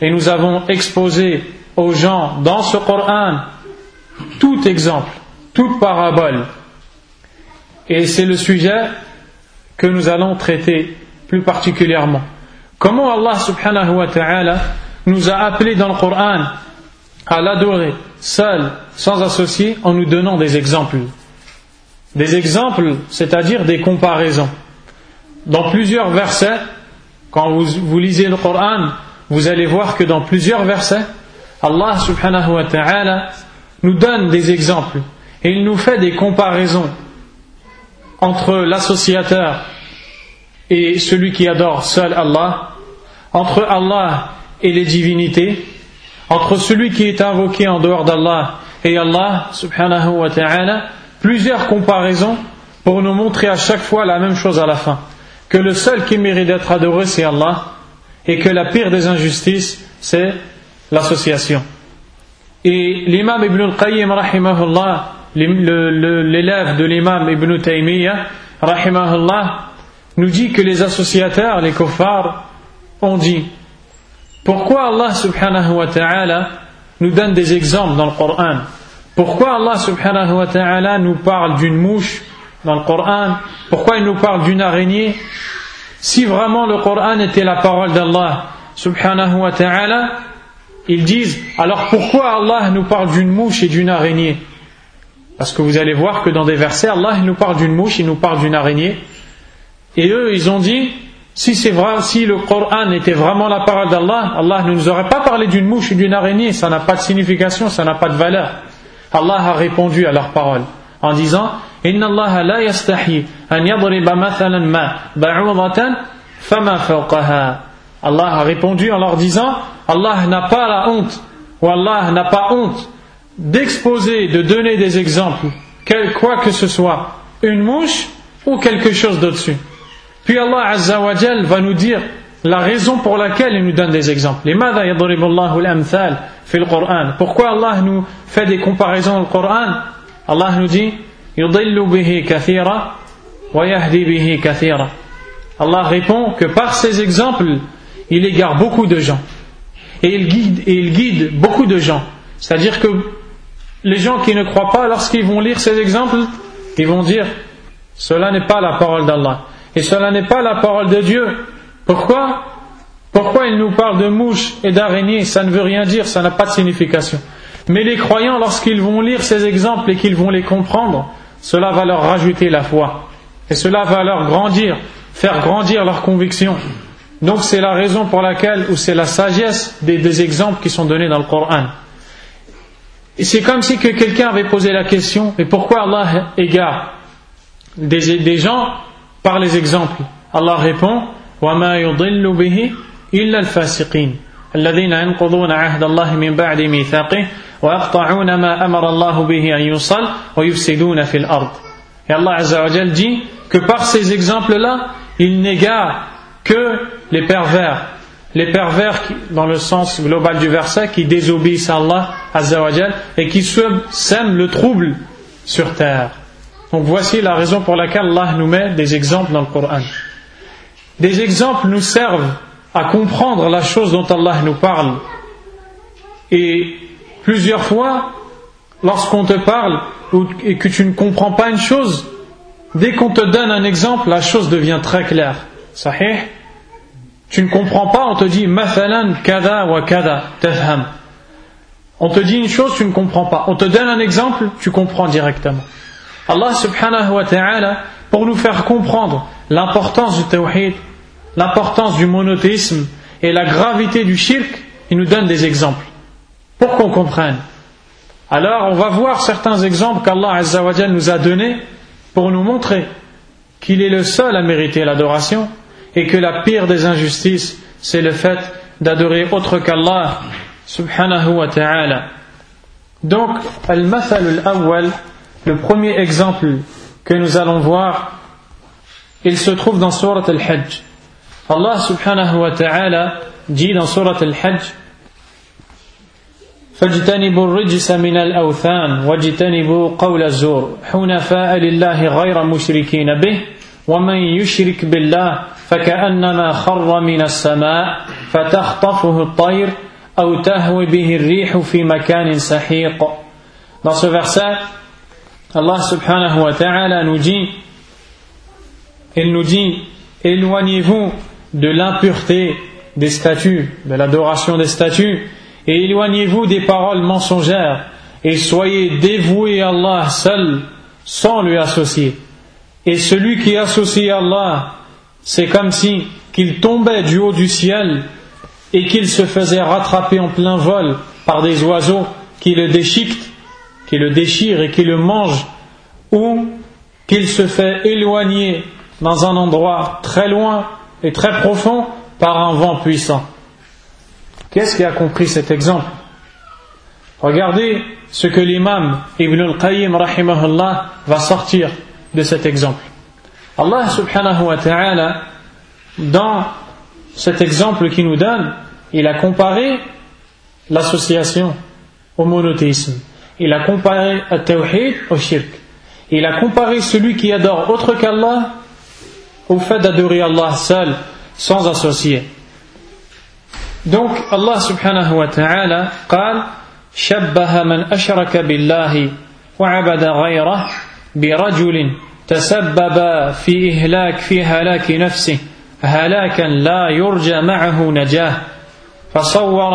Et nous avons exposé aux gens dans ce Coran tout exemple, toute parabole. Et c'est le sujet que nous allons traiter plus particulièrement. Comment Allah subhanahu wa ta'ala nous a appelés dans le Coran à l'adorer seul, sans associer, en nous donnant des exemples. Des exemples, c'est-à-dire des comparaisons. Dans plusieurs versets, quand vous, lisez le Coran, vous allez voir que dans plusieurs versets, Allah subhanahu wa ta'ala nous donne des exemples et il nous fait des comparaisons entre l'associateur et celui qui adore seul Allah, entre Allah et les divinités, entre celui qui est invoqué en dehors d'Allah et Allah subhanahu wa ta'ala, plusieurs comparaisons pour nous montrer à chaque fois la même chose à la fin. Que le seul qui mérite d'être adoré, c'est Allah, et que la pire des injustices, c'est l'association. Et l'imam Ibn al-Qayyim, l'élève de l'imam Ibn Taymiyyah, rahimahullah, nous dit que les associateurs, les kuffars, ont dit pourquoi Allah subhanahu wa ta'ala nous donne des exemples dans le Coran? Pourquoi Allah subhanahu wa ta'ala nous parle d'une mouche dans le Coran? Pourquoi il nous parle d'une araignée? Si vraiment le Coran était la parole d'Allah subhanahu wa ta'ala, ils disent alors pourquoi Allah nous parle d'une mouche et d'une araignée? Parce que vous allez voir que dans des versets, Allah nous parle d'une mouche, il nous parle d'une araignée. Et eux, ils ont dit si c'est vrai, si le Coran était vraiment la parole d'Allah, Allah ne nous aurait pas parlé d'une mouche ou d'une araignée, ça n'a pas de signification, ça n'a pas de valeur. Allah a répondu à leur parole en disant Inna Allah an ma. Allah a répondu en leur disant Allah n'a pas la honte ou Allah n'a pas honte d'exposer, de donner des exemples, quoi que ce soit, une mouche ou quelque chose d'au-dessus. Puis Allah Azza wa Jal va nous dire la raison pour laquelle il nous donne des exemples. Pourquoi Allah nous fait des comparaisons dans le Coran Allah nous dit Allah répond que par ces exemples, il égare beaucoup de gens. Et il guide, beaucoup de gens. C'est-à-dire que les gens qui ne croient pas, lorsqu'ils vont lire ces exemples, ils vont dire Cela n'est pas la parole d'Allah. Et cela n'est pas la parole de Dieu. Pourquoi? Pourquoi il nous parle de mouches et d'araignées? Ça ne veut rien dire, ça n'a pas de signification. Mais les croyants, lorsqu'ils vont lire ces exemples et qu'ils vont les comprendre, cela va leur rajouter la foi. Et cela va leur grandir, faire grandir leur conviction. Donc c'est la raison pour laquelle, ou c'est la sagesse des, exemples qui sont donnés dans le Coran. Et c'est comme si que quelqu'un avait posé la question, mais pourquoi Allah égare des, des gens par les exemples. Allah répond وما يضل به إلا الفاسقين الذين ينقضون عهد الله من بعد ميثاقه ويقطعون ما أمر الله به أن يوصل ويفسدون في الأرض Et Allah Azza wa Jal dit que par ces exemples-là, il n'égare que les pervers. Les pervers, dans le sens global du verset, qui désobéissent à Allah Azza wa Jal et qui sèment le trouble sur terre. Donc voici la raison pour laquelle Allah nous met des exemples dans le Coran. Des exemples nous servent à comprendre la chose dont Allah nous parle. Et plusieurs fois, lorsqu'on te parle et que tu ne comprends pas une chose, dès qu'on te donne un exemple, la chose devient très claire. Sahih? Tu ne comprends pas, on te dit Mathalan kada wa kada tafham. On te dit une chose, tu ne comprends pas. On te donne un exemple, tu comprends directement. Allah subhanahu wa ta'ala, pour nous faire comprendre l'importance du tawhid, l'importance du monothéisme et la gravité du shirk, il nous donne des exemples pour qu'on comprenne. Alors on va voir certains exemples qu'Allah nous a donnés pour nous montrer qu'il est le seul à mériter l'adoration et que la pire des injustices, c'est le fait d'adorer autre qu'Allah subhanahu wa ta'ala. Donc, al-mathal al-awwal, le premier exemple que nous allons voir, il se trouve dans Surat Al-Hajj. Allah subhanahu wa ta'ala dit dans Surat Al-Hajj فاجتنبوا الرجس من الأوثان واجتنبوا قول الزور حنفاء لله غير مشركين به ومن يشرك بالله فكأنما خر من السماء فتخطفه الطير أو تهوي به الريح في مكان سحيق Dans ce verset, Allah subhanahu wa ta'ala nous dit, il nous dit, éloignez-vous de l'impureté des statues, de l'adoration des statues, et éloignez-vous des paroles mensongères, et soyez dévoués à Allah seul, sans lui associer. Et celui qui associe Allah, c'est comme si qu'il tombait du haut du ciel et qu'il se faisait rattraper en plein vol par des oiseaux qui le déchiquetent qui le déchire et qui le mange, ou qu'il se fait éloigner dans un endroit très loin et très profond par un vent puissant. Qu'est-ce qui a compris cet exemple? Regardez ce que l'imam Ibn al-Qayyim va sortir de cet exemple. Allah subhanahu wa ta'ala, dans cet exemple qu'il nous donne, il a comparé l'association au monothéisme. Il a comparé le tawhid au shirk. Il a comparé celui qui adore autre qu'Allah au fait d'adorer Allah seul, sans associer. Donc Allah subhanahu wa ta'ala قال شبه من أشرك بالله وعبد غيره برجل تسبب في إهلاك في هلاك نفسه هلاكا لا يرجى معه نجاة. فصور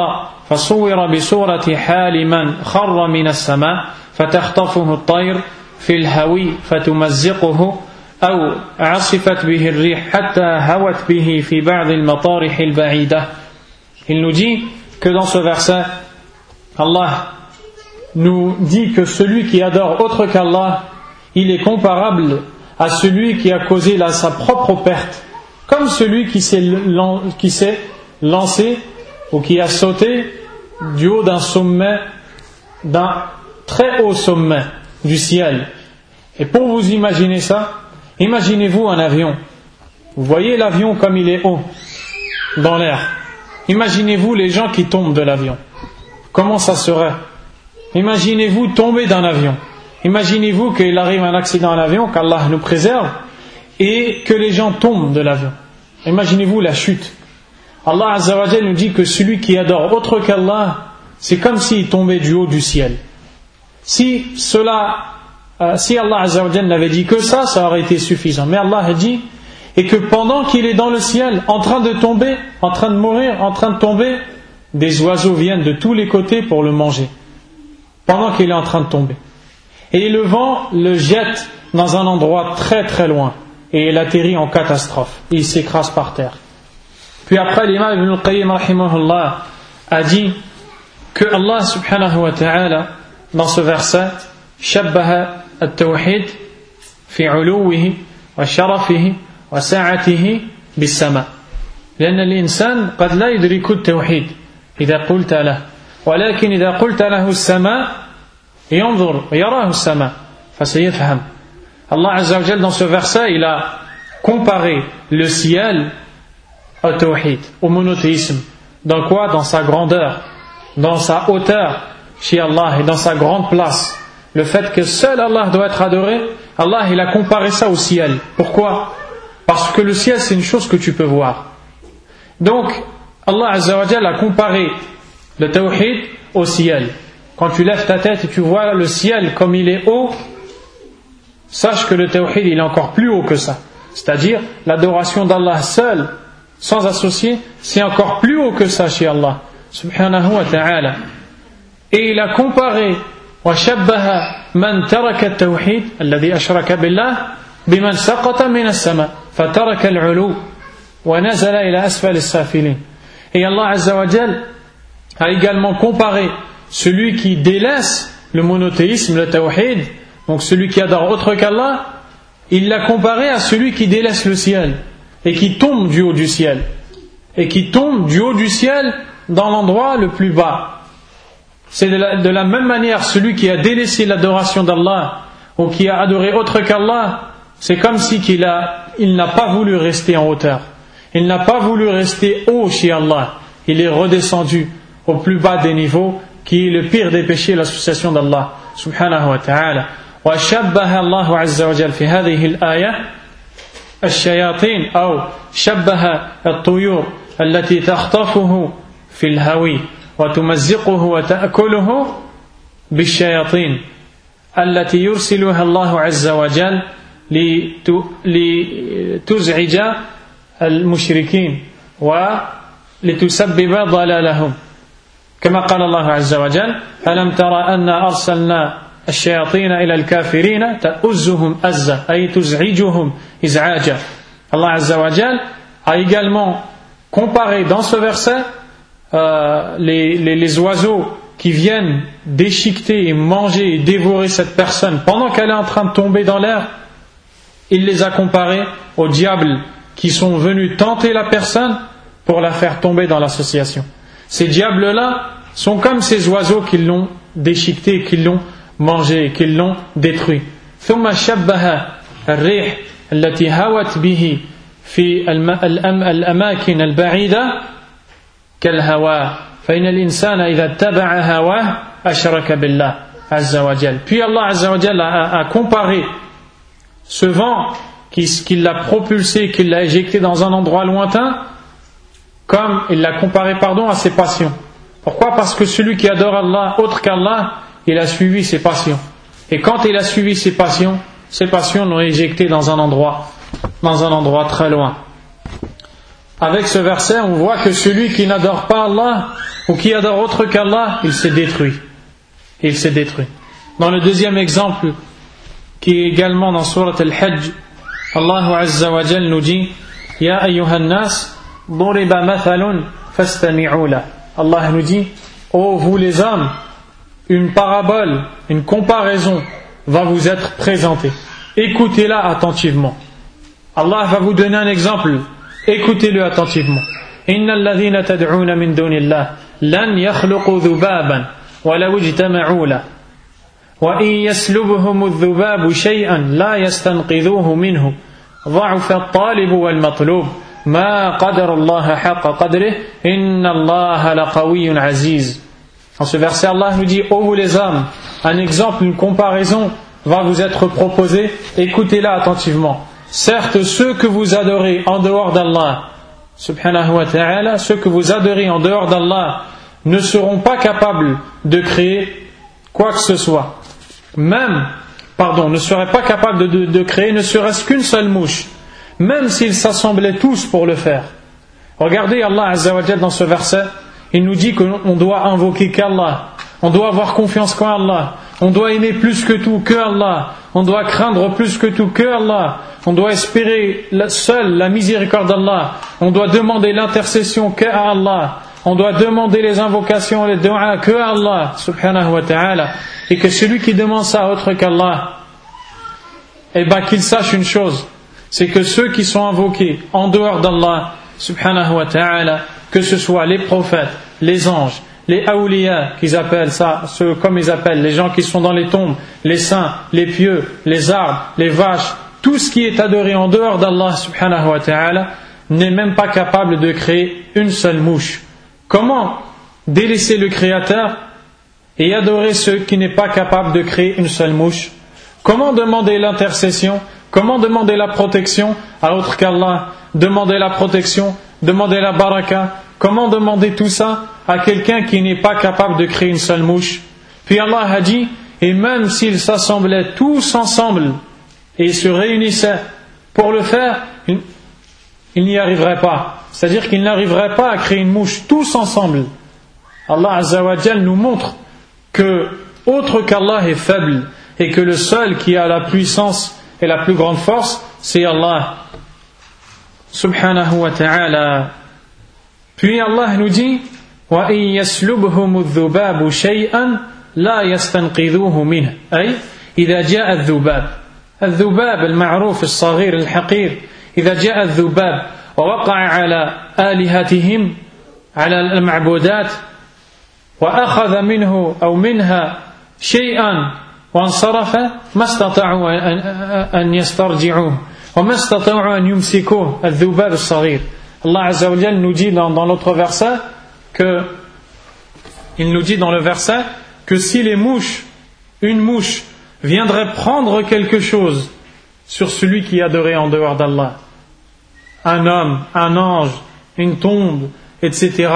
فصور بصورة حال من خر من السماء فتخطفه الطير في الهوي فتمزقه أو عصفت به الريح حتى هوت به في بعض المطارح البعيدة. Il nous dit que dans ce verset, Allah nous dit que celui qui adore autre qu'Allah, il est comparable à celui qui a causé la, sa propre perte, comme celui qui s'est lancé ou qui a sauté du haut d'un sommet, d'un très haut sommet du ciel. Et pour vous imaginer ça, imaginez-vous un avion. Vous voyez l'avion comme il est haut dans l'air. Imaginez-vous les gens qui tombent de l'avion. Comment ça serait? Imaginez-vous tomber d'un avion. Imaginez-vous qu'il arrive un accident à l'avion, qu'Allah nous préserve, et que les gens tombent de l'avion. Imaginez-vous la chute. Allah nous dit que celui qui adore autre qu'Allah, c'est comme s'il tombait du haut du ciel. Si euh, Allah n'avait dit que ça, ça aurait été suffisant. Mais Allah a dit, et que pendant qu'il est dans le ciel, en train de tomber, en train de mourir, en train de tomber, des oiseaux viennent de tous les côtés pour le manger. Pendant qu'il est en train de tomber Et le vent le jette dans un endroit très très loin. Et il atterrit en catastrophe. Il s'écrase par terre. Puis après, l'imam Ibn al-Qayyim a dit que Allah subhanahu wa ta'ala, dans ce verset, شبه التوحيد في علوه وشرفه وسعته بالسماء لأن الإنسان قد لا يدرك التوحيد إذا قلت له ولكن إذا قلت له السماء ينظر يراه السماء فسيفهم Allah Azza wa dans ce verset il a comparé le ciel au tawhid, au monothéisme. Dans quoi Dans sa grandeur, dans sa hauteur chez Allah et dans sa grande place. Le fait que seul Allah doit être adoré, Allah il a comparé ça au ciel. Pourquoi Parce que le ciel c'est une chose que tu peux voir. Donc Allah Azzawajal a comparé le tawhid au ciel. Quand tu lèves ta tête et tu vois le ciel comme il est haut, sache que le tawhid il est encore plus haut que ça. C'est-à-dire l'adoration d'Allah seul sans associer, c'est encore plus haut que ça chez Allah, subhanahu wa ta'ala. Et il a comparé وشبه من ترك التوحيد الذي أشرك بالله بمن سقط من السماء فترك العلو ونزل إلى أسفل السافلين Et Allah Azza wa Jal a également comparé celui qui délaisse le monothéisme, le tawhid, donc celui qui adore autre qu'Allah, il l'a comparé à celui qui délaisse le ciel et qui tombe du haut du ciel, et qui tombe du haut du ciel dans l'endroit le plus bas. C'est de la, même manière celui qui a délaissé l'adoration d'Allah ou qui a adoré autre qu'Allah, c'est comme si il, il n'a pas voulu rester en hauteur. Il n'a pas voulu rester haut chez Allah. Il est redescendu au plus bas des niveaux, qui est le pire des péchés, l'association d'Allah, subhanahu wa ta'ala. الشياطين أو شبه الطيور التي تخطفه في الهوي وتمزقه وتأكله بالشياطين التي يرسلها الله عز وجل لتزعج المشركين ولتسبب ضلالهم كما قال الله عز وجل ألم ترى أن أرسلنا الشياطين إلى الكافرين تأزهم أزة أي تزعجهم إزعاجا Allah Azza wa Jal a également comparé dans ce verset euh, les, les, les oiseaux qui viennent déchiqueter et manger et dévorer cette personne pendant qu'elle est en train de tomber dans l'air, il les a comparés aux diables qui sont venus tenter la personne pour la faire tomber dans l'association. Ces diables-là sont comme ces oiseaux qui l'ont déchiqueté, qui l'ont mangé, qu'ils l'ont détruit. ثم شبه الريح التي هوت به في الأماكن البعيدة كالهواء فإن الإنسان إذا اتبع هواه أشرك بالله عز وجل Puis Allah عز وجل a, a comparé ce vent qui, qui l'a propulsé, qui l'a éjecté dans un endroit lointain, comme il l'a comparé pardon, à ses passions. Pourquoi Parce que celui qui adore Allah autre qu'Allah, il a suivi ses passions. Et quand il a suivi ses passions, ses passions l'ont éjecté dans un endroit, dans un endroit très loin. Avec ce verset, on voit que celui qui n'adore pas Allah ou qui adore autre qu'Allah, il s'est détruit. Il s'est détruit. Dans le deuxième exemple, qui est également dans Surat Al-Hajj, Allah Azza wa nous dit Ya ayyuhan mathalun fastami'u Allah nous dit Oh vous les hommes, une parabole, une comparaison va vous être présentée. Écoutez-la attentivement. Allah va vous donner un exemple. Écoutez-le attentivement. إن الذين تدعون من دون الله لن يخلقوا ذبابا ولو اجتمعوا له وإن يسلبهم الذباب شيئا لا يستنقذوه منه ضعف الطالب والمطلوب Ma qadarallah haqa qadrih, inna Allah laqawiyun aziz. Dans ce verset, Allah nous dit, ô vous les âmes, un exemple, une comparaison va vous être proposée, écoutez-la attentivement. Certes, ceux que vous adorez en dehors d'Allah, subhanahu wa ta'ala, ceux que vous adorez en dehors d'Allah, ne seront pas capables de créer quoi que ce soit. Même, pardon, ne seraient pas capables de créer ne serait-ce qu'une seule mouche même s'ils s'assemblaient tous pour le faire. Regardez Allah Azza wa dans ce verset, il nous dit qu'on doit invoquer qu'Allah, on doit avoir confiance qu'en Allah, on doit aimer plus que tout que Allah, on doit craindre plus que tout que Allah, on doit espérer seul la miséricorde d'Allah, on doit demander l'intercession que à Allah, on doit demander les invocations, les doigts que Allah, subhanahu wa ta'ala, et que celui qui demande ça autre qu'Allah, eh ben qu'il sache une chose, c'est que ceux qui sont invoqués en dehors d'Allah, subhanahu wa ta'ala, que ce soit les prophètes, les anges, les awliya qu'ils appellent ça, ceux comme ils appellent, les gens qui sont dans les tombes, les saints, les pieux, les arbres, les vaches, tout ce qui est adoré en dehors d'Allah subhanahu wa ta'ala n'est même pas capable de créer une seule mouche. Comment délaisser le Créateur et adorer ceux qui n'est pas capable de créer une seule mouche? Comment demander l'intercession Comment demander la protection à autre qu'Allah? Demander la protection, demander la baraka, Comment demander tout ça à quelqu'un qui n'est pas capable de créer une seule mouche? Puis Allah a dit, et même s'ils s'assemblaient tous ensemble et se réunissaient pour le faire, ils n'y arriveraient pas. C'est-à-dire qu'ils n'arriveraient pas à créer une mouche tous ensemble. Allah Azzawajal nous montre que autre qu'Allah est faible et que le seul qui a la puissance et la plus grande force, c'est Allah. Subhanahu wa ta'ala. Puis Allah nous dit وَإِن يَسْلُبْهُمُ الذُّبَابُ شَيْئًا لَا يَسْتَنْقِذُوهُ مِنْهُ أي إذا جاء الذباب الذباب المعروف الصغير الحقير إذا جاء الذباب ووقع على آلهتهم على المعبودات وأخذ منه أو منها شيئا وانصرف ما استطاعوا أن يسترجعوه وما استطاعوا أن يمسكوه الذباب الصغير Allah Azzawajal nous dit dans, dans l'autre verset que il nous dit dans le verset que si les mouches, une mouche, viendrait prendre quelque chose sur celui qui adorait en dehors d'Allah, un homme, un ange, une tombe, etc.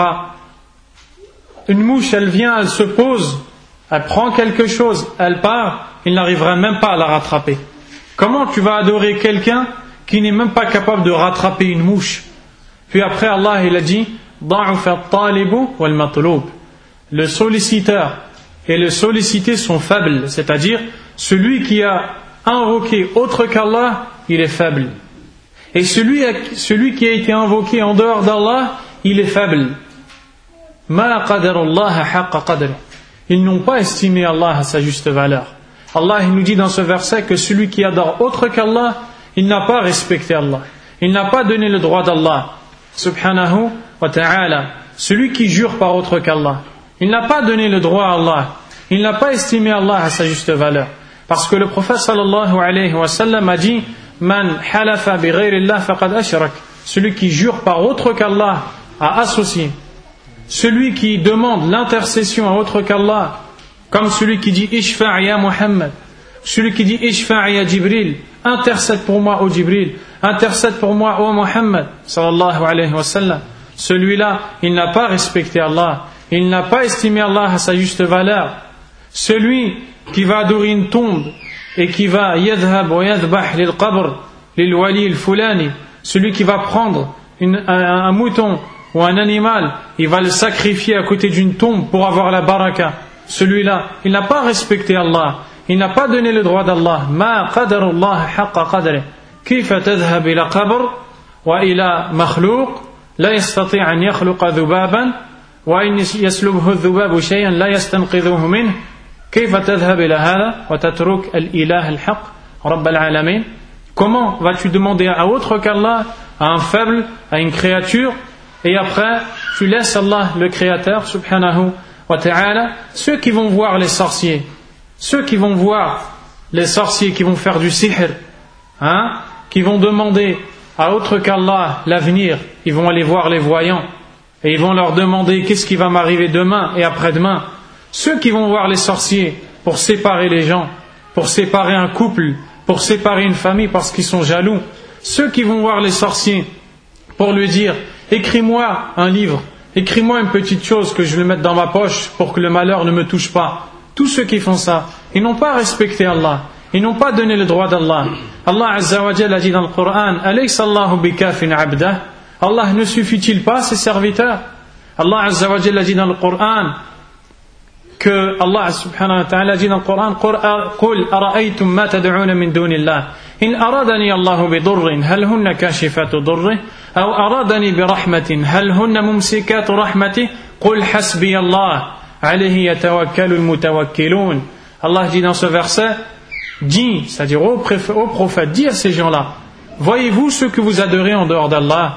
Une mouche, elle vient, elle se pose, elle prend quelque chose, elle part, il n'arriverait même pas à la rattraper. Comment tu vas adorer quelqu'un qui n'est même pas capable de rattraper une mouche? Puis après, Allah il a dit Le solliciteur et le sollicité sont faibles, c'est-à-dire celui qui a invoqué autre qu'Allah, il est faible. Et celui, celui qui a été invoqué en dehors d'Allah, il est faible. Ils n'ont pas estimé Allah à sa juste valeur. Allah il nous dit dans ce verset que celui qui adore autre qu'Allah, il n'a pas respecté Allah. Il n'a pas donné le droit d'Allah subhanahu wa ta'ala, celui qui jure par autre qu'Allah, il n'a pas donné le droit à Allah, il n'a pas estimé Allah à sa juste valeur. Parce que le prophète sallallahu alayhi wa sallam a dit Man halafa bi faqad ashrak. Celui qui jure par autre qu'Allah a associé. Celui qui demande l'intercession à autre qu'Allah, comme celui qui dit Ishfa' ya Muhammad, celui qui dit Ishfa' ya Jibril, intercède pour moi, ô Jibril, intercède pour moi, ô Muhammad, sallallahu alayhi wa sallam. Celui-là, il n'a pas respecté Allah, il n'a pas estimé Allah à sa juste valeur. Celui qui va adorer une tombe et qui va yadhab wa yadbah lil qabr, lil wali al fulani, celui qui va prendre un, mouton ou un animal, il va le sacrifier à côté d'une tombe pour avoir la baraka. Celui-là, il n'a pas respecté Allah, il n'a pas donné le droit d'Allah. Ma qadarullah haqqa qadri. كيف تذهب إلى قبر وإلى مخلوق لا يستطيع أن يخلق ذبابا وإن يسلبه الذباب شيئا لا يستنقذه منه كيف تذهب إلى هذا وتترك الإله الحق رب العالمين Comment vas-tu demander à autre qu'Allah, à un faible, à une créature, et après tu laisses Allah, le Créateur, subhanahu wa ta'ala, ceux qui vont voir les sorciers, ceux qui vont voir les sorciers qui vont faire du sihr, hein, qui vont demander à autre qu'Allah l'avenir, ils vont aller voir les voyants, et ils vont leur demander qu'est-ce qui va m'arriver demain et après-demain? Ceux qui vont voir les sorciers pour séparer les gens, pour séparer un couple, pour séparer une famille parce qu'ils sont jaloux. Ceux qui vont voir les sorciers pour lui dire Écris-moi un livre, écris-moi une petite chose que je vais mettre dans ma poche pour que le malheur ne me touche pas. Tous ceux qui font ça, ils n'ont pas respecté Allah, ils n'ont pas donné le droit d'Allah. Allah Azza wa a dit dans le Coran Allah ne suffit-il pas ses serviteurs Allah Azza wa a dit dans le Coran que Allah subhanahu wa ta'ala dit dans le Coran قل أرأيتم ما تدعون من دون الله إن أرادني الله بضر هل هن كاشفات ضره أو أرادني برحمة هل هن ممسكات رحمته قل حسبي الله عليه يتوكل المتوكلون Allah dit dans ce verset dis, c'est-à-dire au prophète, dis à ces gens-là voyez-vous ceux que vous adorez en dehors d'Allah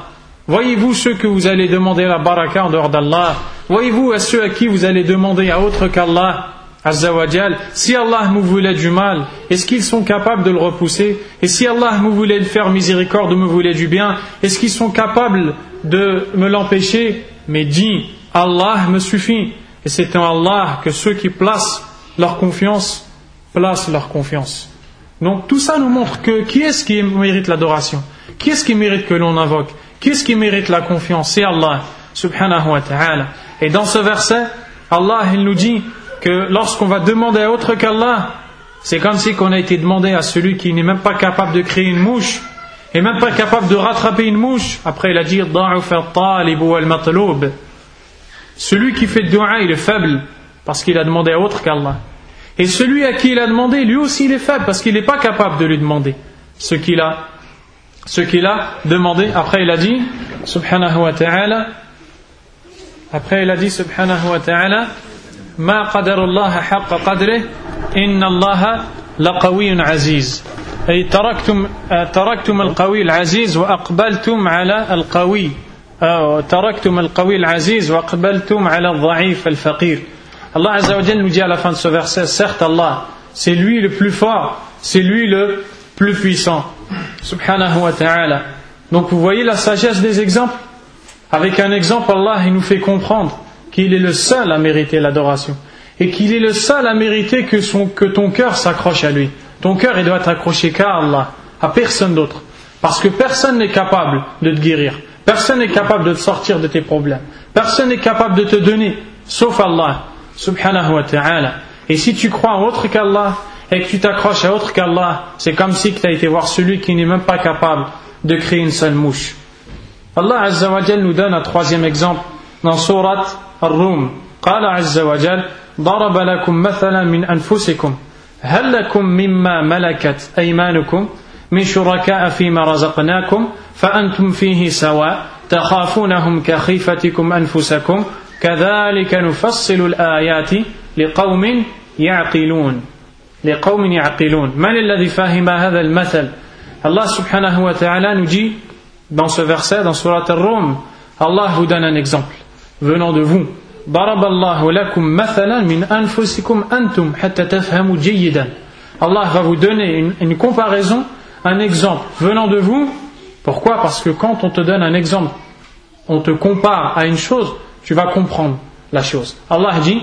Voyez-vous ceux que vous allez demander la baraka en dehors d'Allah Voyez-vous à ceux à qui vous allez demander à autre qu'Allah Azzawajal, si Allah vous voulait du mal, est-ce qu'ils sont capables de le repousser? Et si Allah vous voulait faire miséricorde ou me voulait du bien, est-ce qu'ils sont capables de me l'empêcher? Mais dis, Allah me suffit. Et c'est en Allah que ceux qui placent leur confiance placent leur confiance. Donc tout ça nous montre que qui est-ce qui mérite l'adoration? Qui est-ce qui mérite que l'on invoque? Qu'est-ce qui mérite la confiance? C'est Allah, subhanahu wa ta'ala. Et dans ce verset, Allah, nous dit que lorsqu'on va demander à autre qu'Allah, c'est comme si qu'on a été demandé à celui qui n'est même pas capable de créer une mouche, et même pas capable de rattraper une mouche. Après, il a dit Celui qui fait dua, il est faible parce qu'il a demandé à autre qu'Allah. Et celui à qui il a demandé, lui aussi, il est faible parce qu'il n'est pas capable de lui demander ce qu'il a ce qu'il a demandé. Après, il a dit, subhanahu wa ta'ala, après, il a dit, subhanahu wa ta'ala, ما قدر الله حق قدره إن الله لقوي عزيز أي تركتم تركتم القوي العزيز وأقبلتم على القوي تركتم القوي العزيز وأقبلتم على الضعيف الفقير Allah Azza wa nous dit à la fin de ce verset, certes Allah, c'est lui le plus fort, c'est lui le plus puissant. Subhanahu wa ta'ala. Donc vous voyez la sagesse des exemples Avec un exemple, Allah il nous fait comprendre qu'il est le seul à mériter l'adoration. Et qu'il est le seul à mériter que, ton cœur s'accroche à lui. Ton cœur il doit être accroché qu'à Allah, à personne d'autre. Parce que personne n'est capable de te guérir. Personne n'est capable de te sortir de tes problèmes. Personne n'est capable de te donner, sauf Allah, subhanahu wa ta'ala. Et si tu crois en autre qu'Allah, et que tu t'accroches à autre qu'Allah, c'est comme si tu as été voir celui qui n'est même pas capable de créer une seule mouche. Allah Azza nous donne un troisième exemple dans Surat Ar-Rum. قال عز وجل ضرب لكم مثلا من أنفسكم هل لكم مما ملكت أيمانكم؟ من شركاء فيما رزقناكم فأنتم فيه سواء تخافونهم كخيفتكم أنفسكم كذلك نفصل الآيات لقوم يعقلون. لقوم يعقلون. من الذي فهم هذا المثل؟ wa ta'ala nous dit dans ce verset, dans Surat Ar-Rum, Allah vous donne un exemple. Venant de vous. ضرب الله لكم مثلا من أنفسكم أنتم حتى تفهموا Allah va vous donner une, une comparaison, un exemple venant de vous. Pourquoi Parce que quand on te donne un exemple, on te compare à une chose, tu vas comprendre la chose. Allah dit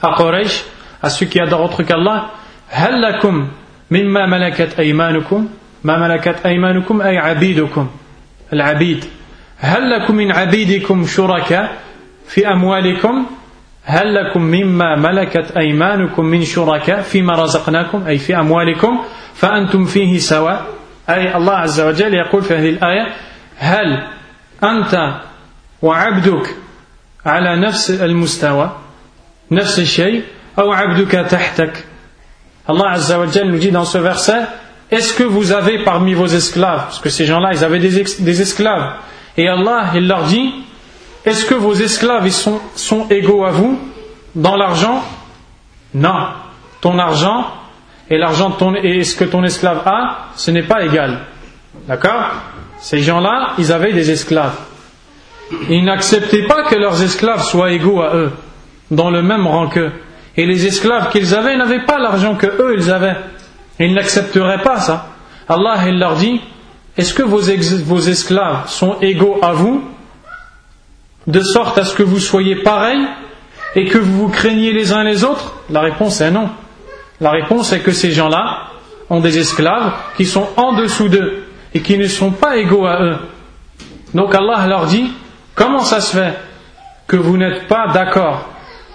à Quraysh, à ceux qui adorent autre qu'Allah, هل لكم مما ملكت أيمانكم ما ملكت أيمانكم أي عبيدكم العبيد هل لكم من عبيدكم شركاء في أموالكم هل لكم مما ملكت أيمانكم من شركاء فيما رزقناكم؟ أي في أموالكم فأنتم فيه سواء. أي الله عز وجل يقول في هذه الآية هل أنت وعبدك على نفس المستوى نفس الشيء أو عبدك تحتك؟ Azza wa nous dit dans ce verset Est-ce que vous avez parmi vos esclaves, parce que ces gens-là, ils avaient des, des esclaves, et Allah, il leur dit Est-ce que vos esclaves sont, égaux à vous dans l'argent? Non. Ton argent et l'argent et ce que ton esclave a, ce n'est pas égal. D'accord? Ces gens-là, ils avaient des esclaves. Ils n'acceptaient pas que leurs esclaves soient égaux à eux, dans le même rang qu'eux. Et les esclaves qu'ils avaient n'avaient pas l'argent que eux ils avaient. Ils n'accepteraient pas ça. Allah il leur dit Est-ce que vos esclaves sont égaux à vous de sorte à ce que vous soyez pareils et que vous vous craigniez les uns les autres La réponse est non. La réponse est que ces gens-là ont des esclaves qui sont en dessous d'eux et qui ne sont pas égaux à eux. Donc Allah leur dit Comment ça se fait que vous n'êtes pas d'accord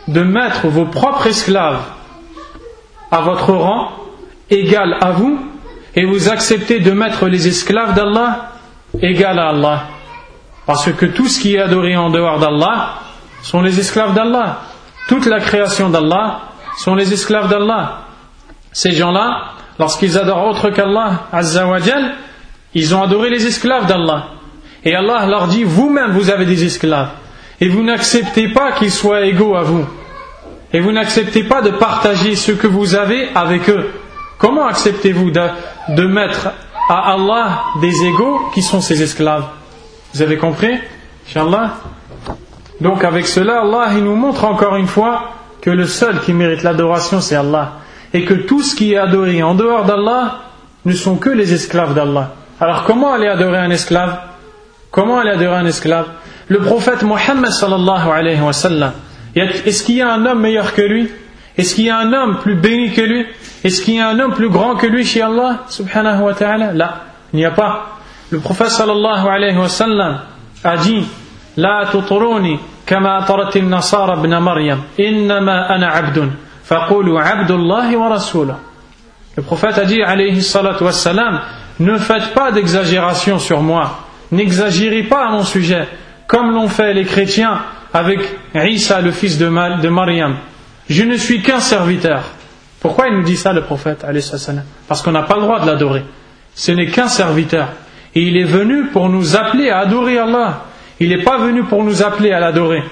de mettre vos propres esclaves à votre rang, égal à vous, et vous acceptez de mettre les esclaves d'Allah égal à Allah? Parce que tout ce qui est adoré en dehors d'Allah sont les esclaves d'Allah. Toute la création d'Allah sont les esclaves d'Allah. Ces gens-là, lorsqu'ils adorent autre qu'Allah, ils ont adoré les esclaves d'Allah. Et Allah leur dit, vous-même vous avez des esclaves et vous n'acceptez pas qu'ils soient égaux à vous. Et vous n'acceptez pas de partager ce que vous avez avec eux. Comment acceptez-vous de, mettre à Allah des égaux qui sont ses esclaves? Vous avez compris Inch'Allah. Donc avec cela, Allah il nous montre encore une fois que le seul qui mérite l'adoration c'est Allah. Et que tout ce qui est adoré en dehors d'Allah ne sont que les esclaves d'Allah. Alors comment aller adorer un esclave? Comment aller adorer un esclave? Le prophète Mohammed sallallahu alayhi wa sallam, est-ce qu'il y a un homme meilleur que lui? Est-ce qu'il y a un homme plus béni que lui? Est-ce qu'il y a un homme plus grand que lui chez Allah? Subhanahu wa ta'ala? Là, il n'y a pas. Le prophète sallallahu alayhi wa a dit La tutruni kama atarat nasara ibn Maryam innama ana abdun faqulu abdullahi wa rasulah Le prophète a dit alayhi wa sallam Ne faites pas d'exagération sur moi N'exagérez pas à mon sujet comme l'ont fait les chrétiens avec Isa, le fils de, Mariam. Je ne suis qu'un serviteur. Pourquoi il nous dit ça, le prophète Parce qu'on n'a pas le droit de l'adorer. Ce n'est qu'un serviteur. Il est venu pour nous appeler à adorer Allah. Il n'est pas venu pour nous appeler à l'adorer.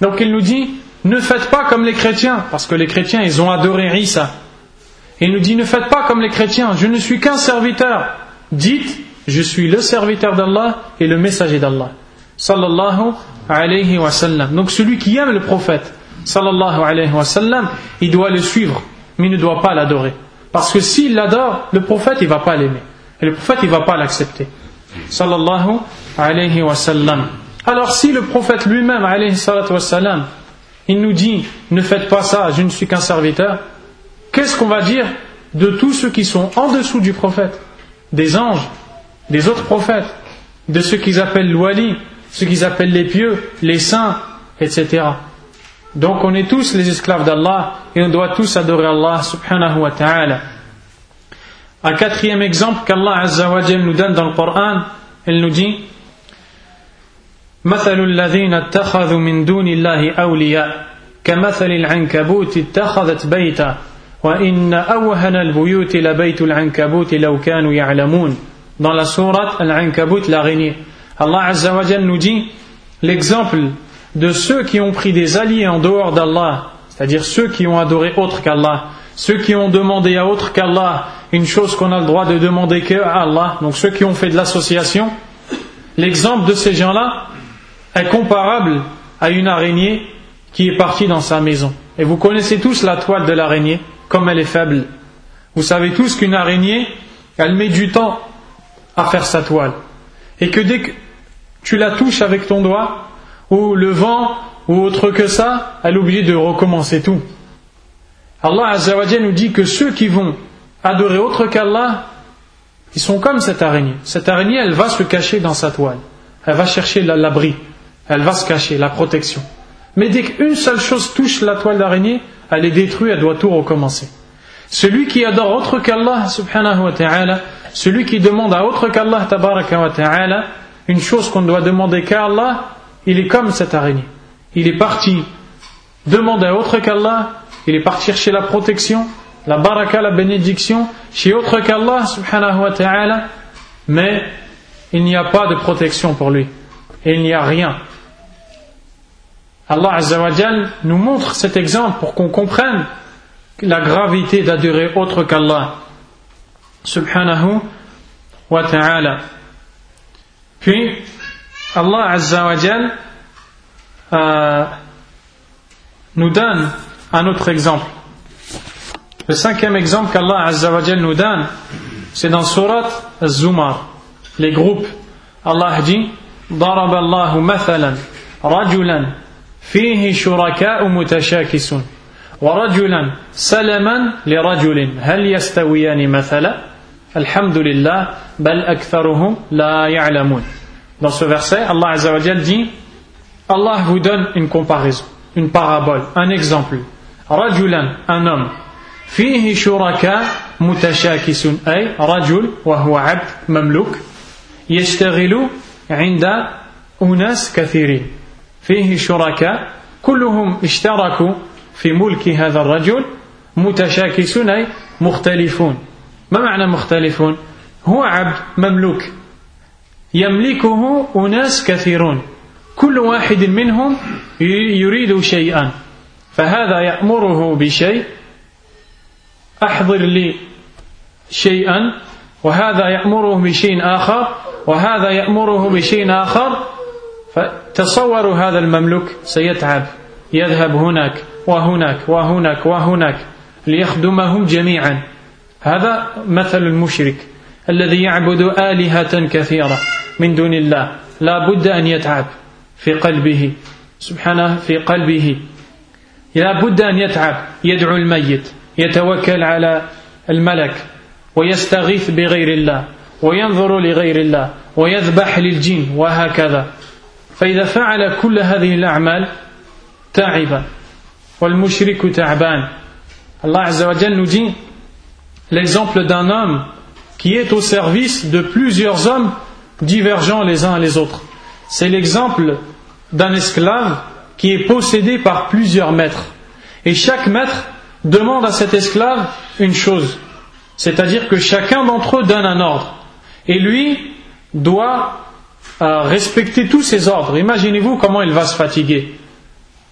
Donc il nous dit, ne faites pas comme les chrétiens, parce que les chrétiens, ils ont adoré Isa. il nous dit, ne faites pas comme les chrétiens, je ne suis qu'un serviteur. Dites, je suis le serviteur d'Allah et le messager d'Allah sallallahu alayhi wa. Donc celui qui aime le prophète sallallahu alayhi wa sallam, il doit le suivre, mais il ne doit pas l'adorer. Parce que s'il l'adore, le prophète il va pas l'aimer. Et le prophète il va pas l'accepter. Alors si le prophète lui-même alayhi wa sallam, il nous dit ne faites pas ça, je ne suis qu'un serviteur, qu'est-ce qu'on va dire de tous ceux qui sont en dessous du prophète? Des anges, des autres prophètes, de ceux qu'ils appellent l'ouali, ce qu'ils appellent les pieux, les saints, etc. Donc on est tous les esclaves d'Allah et on doit tous adorer Allah subhanahu wa ta'ala. Un quatrième exemple qu'Allah azza wa nous donne dans le Coran, il nous dit مثل الذين اتخذوا من دون الله أولياء كمثل العنكبوت اتخذت بيتا وإن أوهن البيوت لبيت العنكبوت لو كانوا يعلمون dans la sourate Al-Ankabut l'araignée Allah Azzawajal nous dit l'exemple de ceux qui ont pris des alliés en dehors d'Allah, c'est-à-dire ceux qui ont adoré autre qu'Allah, ceux qui ont demandé à autre qu'Allah une chose qu'on a le droit de demander qu'à Allah, donc ceux qui ont fait de l'association, l'exemple de ces gens-là est comparable à une araignée qui est partie dans sa maison. Et vous connaissez tous la toile de l'araignée, comme elle est faible. Vous savez tous qu'une araignée, elle met du temps à faire sa toile. Et que dès que tu la touches avec ton doigt, ou le vent, ou autre que ça, elle obligée de recommencer tout. Allah Azzawajal nous dit que ceux qui vont adorer autre qu'Allah, ils sont comme cette araignée. Cette araignée, elle va se cacher dans sa toile. Elle va chercher l'abri. Elle va se cacher, la protection. Mais dès qu'une seule chose touche la toile d'araignée, elle est détruite, elle doit tout recommencer. Celui qui adore autre qu'Allah, subhanahu wa ta'ala, celui qui demande à autre qu'Allah, ta'ala, une chose qu'on doit demander qu'à Allah, il est comme cette araignée. Il est parti demander à autre qu'Allah, il est parti chercher la protection, la baraka, la bénédiction, chez autre qu'Allah, subhanahu wa ta'ala, mais il n'y a pas de protection pour lui. Et il n'y a rien. Allah Azzawajal nous montre cet exemple pour qu'on comprenne la gravité d'adorer autre qu'Allah subhanahu wa ta'ala. Puis Allah Azzawajal euh, nous donne un autre exemple. Le cinquième exemple qu'Allah Azzawajal nous donne, c'est dans Surat Az-Zumar, les groupes. Allah dit ضرب الله مثلا رجلا فيه شركاء متشاكسون ورجلا سلما لرجل هل يستويان مثلا الحمد لله بل أكثرهم لا يعلمون Dans ce verset, Allah Azzawajal dit Allah vous donne une comparaison, une parabole, un exemple. رجلا, homme, فيه شركاء متشاكسون أي رجل وهو عبد مملوك يشتغل عند أناس كثيرين. فيه شركاء كلهم اشتركوا في ملك هذا الرجل متشاكسون أي مختلفون. ما معنى مختلفون؟ هو عبد مملوك. يملكه أناس كثيرون. كل واحد منهم يريد شيئا. فهذا يأمره بشيء. أحضر لي شيئا وهذا يأمره بشيء آخر وهذا يأمره بشيء آخر. فتصوروا هذا المملوك سيتعب يذهب هناك وهناك وهناك وهناك ليخدمهم جميعا. هذا مثل المشرك الذي يعبد آلهة كثيرة من دون الله. لا بد أن يتعب في قلبه سبحانه في قلبه. لا بد أن يتعب يدعو الميت يتوكل على الملك ويستغيث بغير الله وينظر لغير الله ويذبح للجن وهكذا فإذا فعل كل هذه الأعمال تعب والمشرك تعبان Allah Azzawajal nous dit l'exemple d'un homme qui est au service de plusieurs hommes divergents les uns les autres. C'est l'exemple d'un esclave qui est possédé par plusieurs maîtres. Et chaque maître demande à cet esclave une chose. C'est-à-dire que chacun d'entre eux donne un ordre. Et lui doit euh, respecter tous ces ordres. Imaginez-vous comment il va se fatiguer.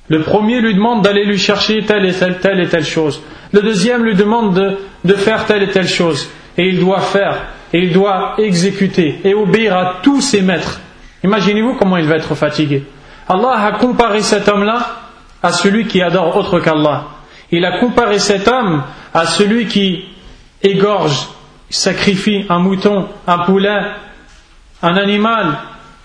Le premier lui demande d'aller lui chercher telle et telle, telle et telle chose. Le deuxième lui demande de, de faire telle et telle chose. Et il doit faire, et il doit exécuter, et obéir à tous ses maîtres. Imaginez-vous comment il va être fatigué. Allah a comparé cet homme-là à celui qui adore autre qu'Allah. Il a comparé cet homme à celui qui égorge, sacrifie un mouton, un poulet, un animal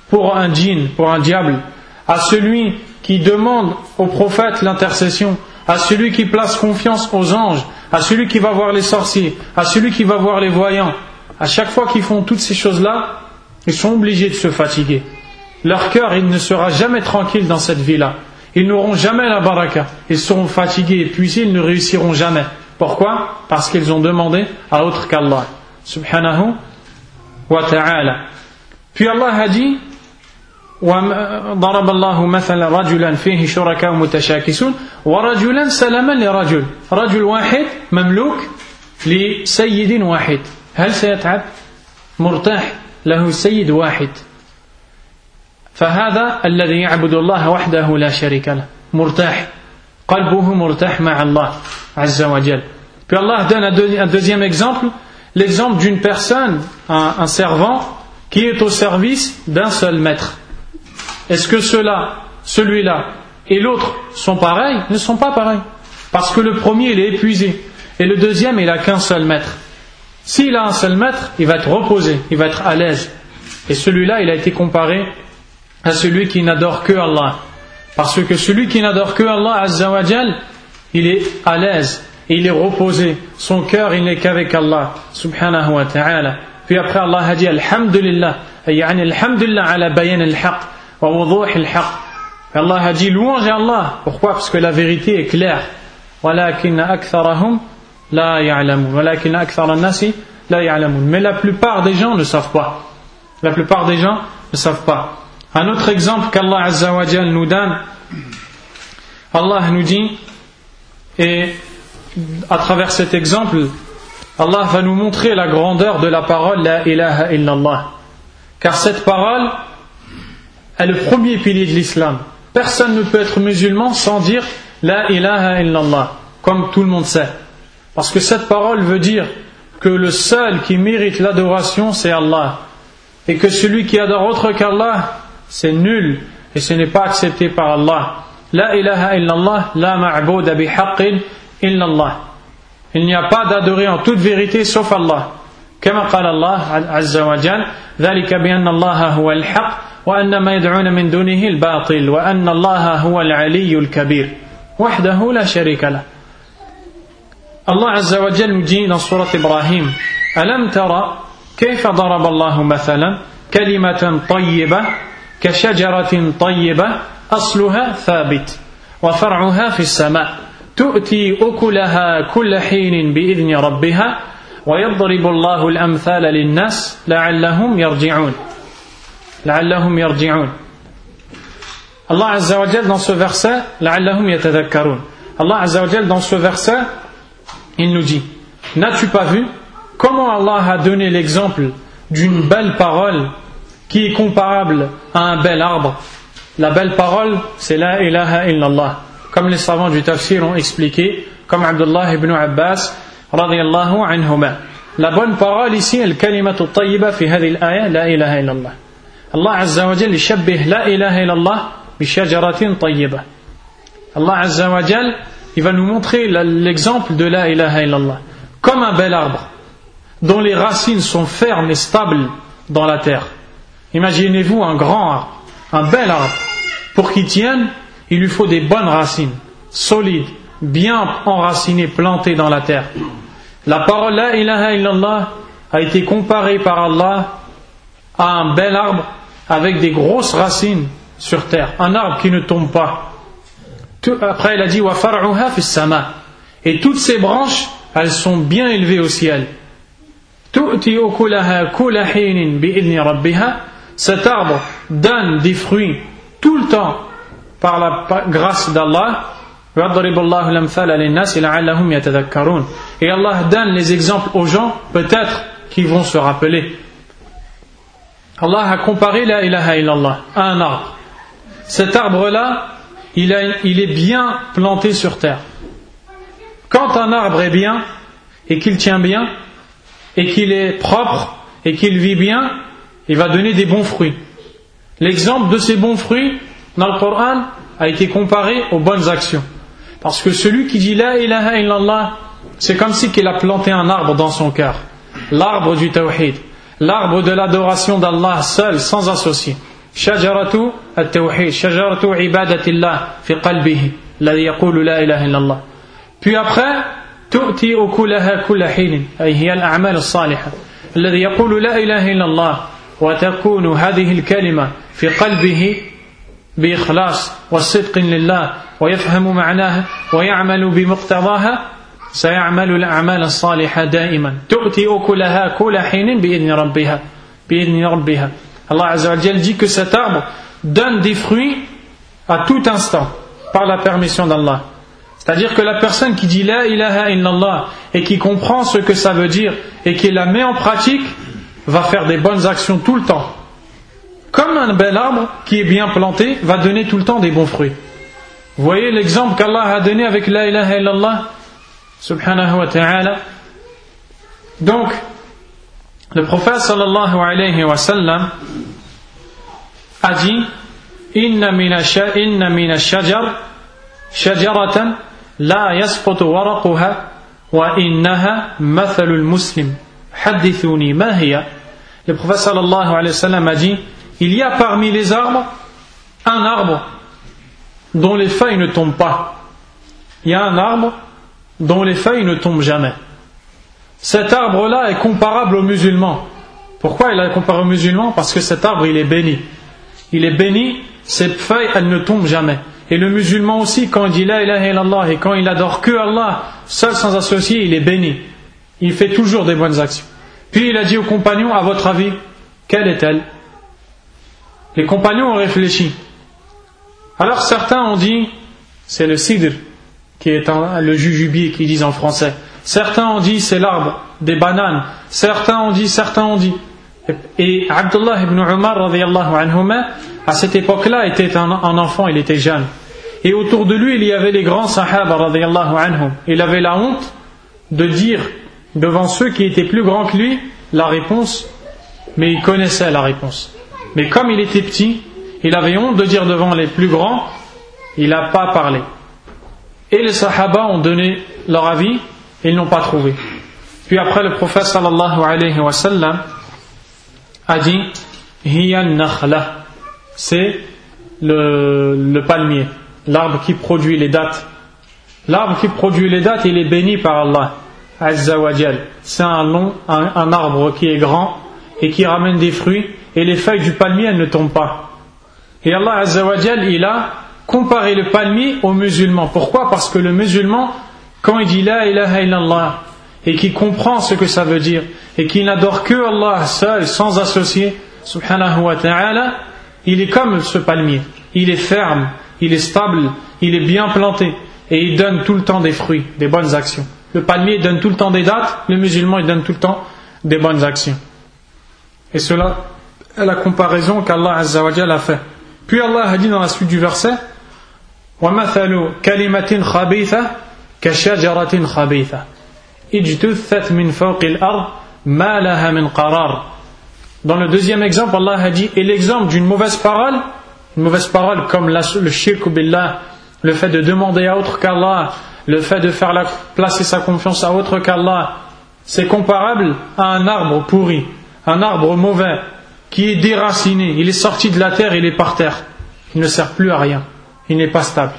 pour un djinn, pour un diable, à celui qui demande au prophète l'intercession, à celui qui place confiance aux anges, à celui qui va voir les sorciers, à celui qui va voir les voyants. À chaque fois qu'ils font toutes ces choses-là, ils sont obligés de se fatiguer. Leur cœur, il ne sera jamais tranquille dans cette vie-là. Ils n'auront jamais la baraka. Ils seront fatigués, épuisés, ils ne réussiront jamais. Pourquoi Parce qu'ils ont demandé à autre qu'Allah. Subhanahu wa ta'ala. Puis Allah a dit وضرب الله مثلا رجلا فيه شركاء متشاكسون ورجلا سلما لرجل رجل واحد مملوك لسيد واحد هل سيتعب مرتاح له سيد واحد فهذا الذي يعبد الله وحده لا شريك له مرتاح قلبه مرتاح مع الله عز وجل Puis Allah donne un deuxième exemple, l'exemple d'une personne, un, un servant, qui est au service d'un seul maître. Est-ce que cela, celui-là et l'autre sont pareils Ne sont pas pareils. Parce que le premier, il est épuisé. et le deuxième il a qu'un seul maître. S'il a un seul maître, il va être reposé, il va être à l'aise. Et celui-là, il a été comparé à celui qui n'adore que Allah. Parce que celui qui n'adore que Allah, Azzawajal, il est à l'aise et il est reposé. Son cœur, il n'est qu'avec Allah, subhanahu wa ta'ala. Puis après, Allah a dit Alhamdulillah, يعني Alhamdulillah ala bayan al-haq wa wuduh al-haq. Allah a dit louange à Allah. Pourquoi Parce que la vérité est claire. ولكن أكثرهم لا يعلمون ولكن أكثر الناس لا يعلمون mais la plupart des gens ne savent pas la plupart des gens ne savent pas un autre exemple qu'Allah Azza wa Jal nous donne Allah nous dit et à travers cet exemple Allah va nous montrer la grandeur de la parole La ilaha illallah car cette parole est le premier pilier de l'islam personne ne peut être musulman sans dire La ilaha illallah, comme tout le monde sait. Parce que cette parole veut dire que le seul qui mérite l'adoration, c'est Allah. Et que celui qui adore autre qu'Allah, c'est nul et ce n'est pas accepté par Allah. La ilaha illallah, la ma'bouda bihaqqin illallah. Il n'y a pas d'adoré en toute vérité sauf Allah. كما قال الله عز وجل ذلك بأن الله هو الحق وأن ما يدعون من دونه الباطل وأن الله هو العلي الكبير وحده لا شريك له الله عز وجل dit dans سورة إبراهيم ألم ترى كيف ضرب الله مثلا كلمة طيبة كشجرة طيبة أصلها ثابت وفرعها في السماء. تؤتي أكلها كل حين بإذن ربها ويضرب الله الأمثال للناس لعلهم يرجعون. لعلهم يرجعون. الله عز وجل dans ce verset لعلهم يتذكرون. الله عز وجل dans ce verset il nous dit n'as-tu pas vu comment Allah a donné l'exemple d'une belle parole qui est comparable à un bel arbre La belle parole, c'est la ilaha illallah. Comme les savants du tafsir ont expliqué, comme Abdullah ibn Abbas, radiyallahu anhuma. La bonne parole ici, le kalimatu tayyiba fi hadhihi al-aya, la ilaha illallah. Allah Azza wa Jalla يشبه la ilaha illallah Allah Azza wa Jal, il va nous montrer l'exemple de la ilaha illallah. Comme un bel arbre, dont les racines sont fermes et stables dans la terre. Imaginez-vous un grand arbre, un bel arbre. Pour qu'il tienne, il lui faut des bonnes racines, solides, bien enracinées, plantées dans la terre. La parole La ilaha illallah a été comparée par Allah à un bel arbre avec des grosses racines sur terre, un arbre qui ne tombe pas. après, il a dit. Et toutes ces branches, elles sont bien élevées au ciel. Cet arbre donne des fruits tout le temps par la grâce d'Allah. Et Allah donne les exemples aux gens, peut-être qu'ils vont se rappeler. Allah a comparé la ilaha illallah à un arbre cet arbre-là, il, est bien planté sur terre. Quand un arbre est bien, et qu'il tient bien, et qu'il est propre, et qu'il vit bien, il va donner des bons fruits. L'exemple de ces bons fruits, dans le Coran, a été comparé aux bonnes actions. Parce que celui qui dit La ilaha illallah, c'est comme si qu'il a planté un arbre dans son cœur. L'arbre du tawhid. L'arbre de l'adoration d'Allah seul, sans associé. شجرة التوحيد شجرة عبادة الله في قلبه الذي يقول لا إله إلا الله puis après تؤتي أكلها كل حين أي هي الأعمال الصالحة الذي يقول لا إله إلا الله وتكون هذه الكلمة في قلبه بإخلاص والصدق لله ويفهم معناها ويعمل بمقتضاها سيعمل الأعمال الصالحة دائما تؤتي أكلها كل حين بإذن ربها بإذن ربها Allah Azzawajal dit que cet arbre donne des fruits à tout instant par la permission d'Allah. C'est-à-dire que la personne qui dit La ilaha illallah et qui comprend ce que ça veut dire et qui la met en pratique va faire des bonnes actions tout le temps. Comme un bel arbre qui est bien planté va donner tout le temps des bons fruits. Vous voyez l'exemple qu'Allah a donné avec La ilaha illallah Subhanahu wa ta'ala. Donc, le prophète sallallahu alayhi wa sallam a dit Inna mina shajar shajaratan la yasqutu waraquha وإنها مثل المسلم حدثوني ما هي le prophète sallallahu alayhi wa sallam a dit Il y a parmi les arbres un arbre dont les feuilles ne tombent pas. Il y a un arbre dont les feuilles ne tombent jamais. Cet arbre-là est comparable aux musulmans. Pourquoi il est comparé aux musulmans? Parce que cet arbre, il est béni. Il est béni, ses feuilles, elles ne tombent jamais. Et le musulman aussi, quand il dit La ilaha illallah et quand il adore que Allah, seul sans associé, il est béni. Il fait toujours des bonnes actions. Puis il a dit aux compagnons À votre avis, quelle est-elle? Les compagnons ont réfléchi. Alors certains ont dit C'est le sidr, qui est le jujubier, qu'ils disent en français. Certains ont dit C'est l'arbre des bananes. Certains ont dit, certains ont dit. Et Abdullah ibn Umar, à cette époque-là, était un, enfant, il était jeune. Et autour de lui, il y avait les grands sahaba. Il avait la honte de dire devant ceux qui étaient plus grands que lui la réponse, mais il connaissait la réponse. Mais comme il était petit, il avait honte de dire devant les plus grands, il n'a pas parlé. Et les sahaba ont donné leur avis ils n'ont pas trouvé. Puis après, le prophète sallallahu a dit c'est le palmier, l'arbre qui produit les dates. L'arbre qui produit les dates, il est béni par Allah. C'est un long, un, arbre qui est grand et qui ramène des fruits et les feuilles du palmier elles ne tombent pas. Et Allah Azzawajal, il a comparé le palmier aux musulmans. Pourquoi? Parce que le musulman, quand il dit La ilaha illallah et qui comprend ce que ça veut dire et qui n'adore que Allah seul, sans associer, subhanahu wa ta'ala, il est comme ce palmier. Il est ferme, il est stable, il est bien planté et il donne tout le temps des fruits, des bonnes actions. Le palmier donne tout le temps des dates, le musulman il donne tout le temps des bonnes actions. Et cela est la comparaison qu'Allah a fait. Puis Allah a dit dans la suite du verset وَمَثَلُ كَلِمَةٍ خَبِيثَةٍ كَشَجَرَةٍ خَبِيثَةٍ dans le deuxième exemple, Allah a dit Et l'exemple d'une mauvaise parole, une mauvaise parole comme le shirk billah, le fait de demander à autre qu'Allah, le fait de faire placer sa confiance à autre qu'Allah, c'est comparable à un arbre pourri, un arbre mauvais, qui est déraciné, il est sorti de la terre, il est par terre. Il ne sert plus à rien, il n'est pas stable.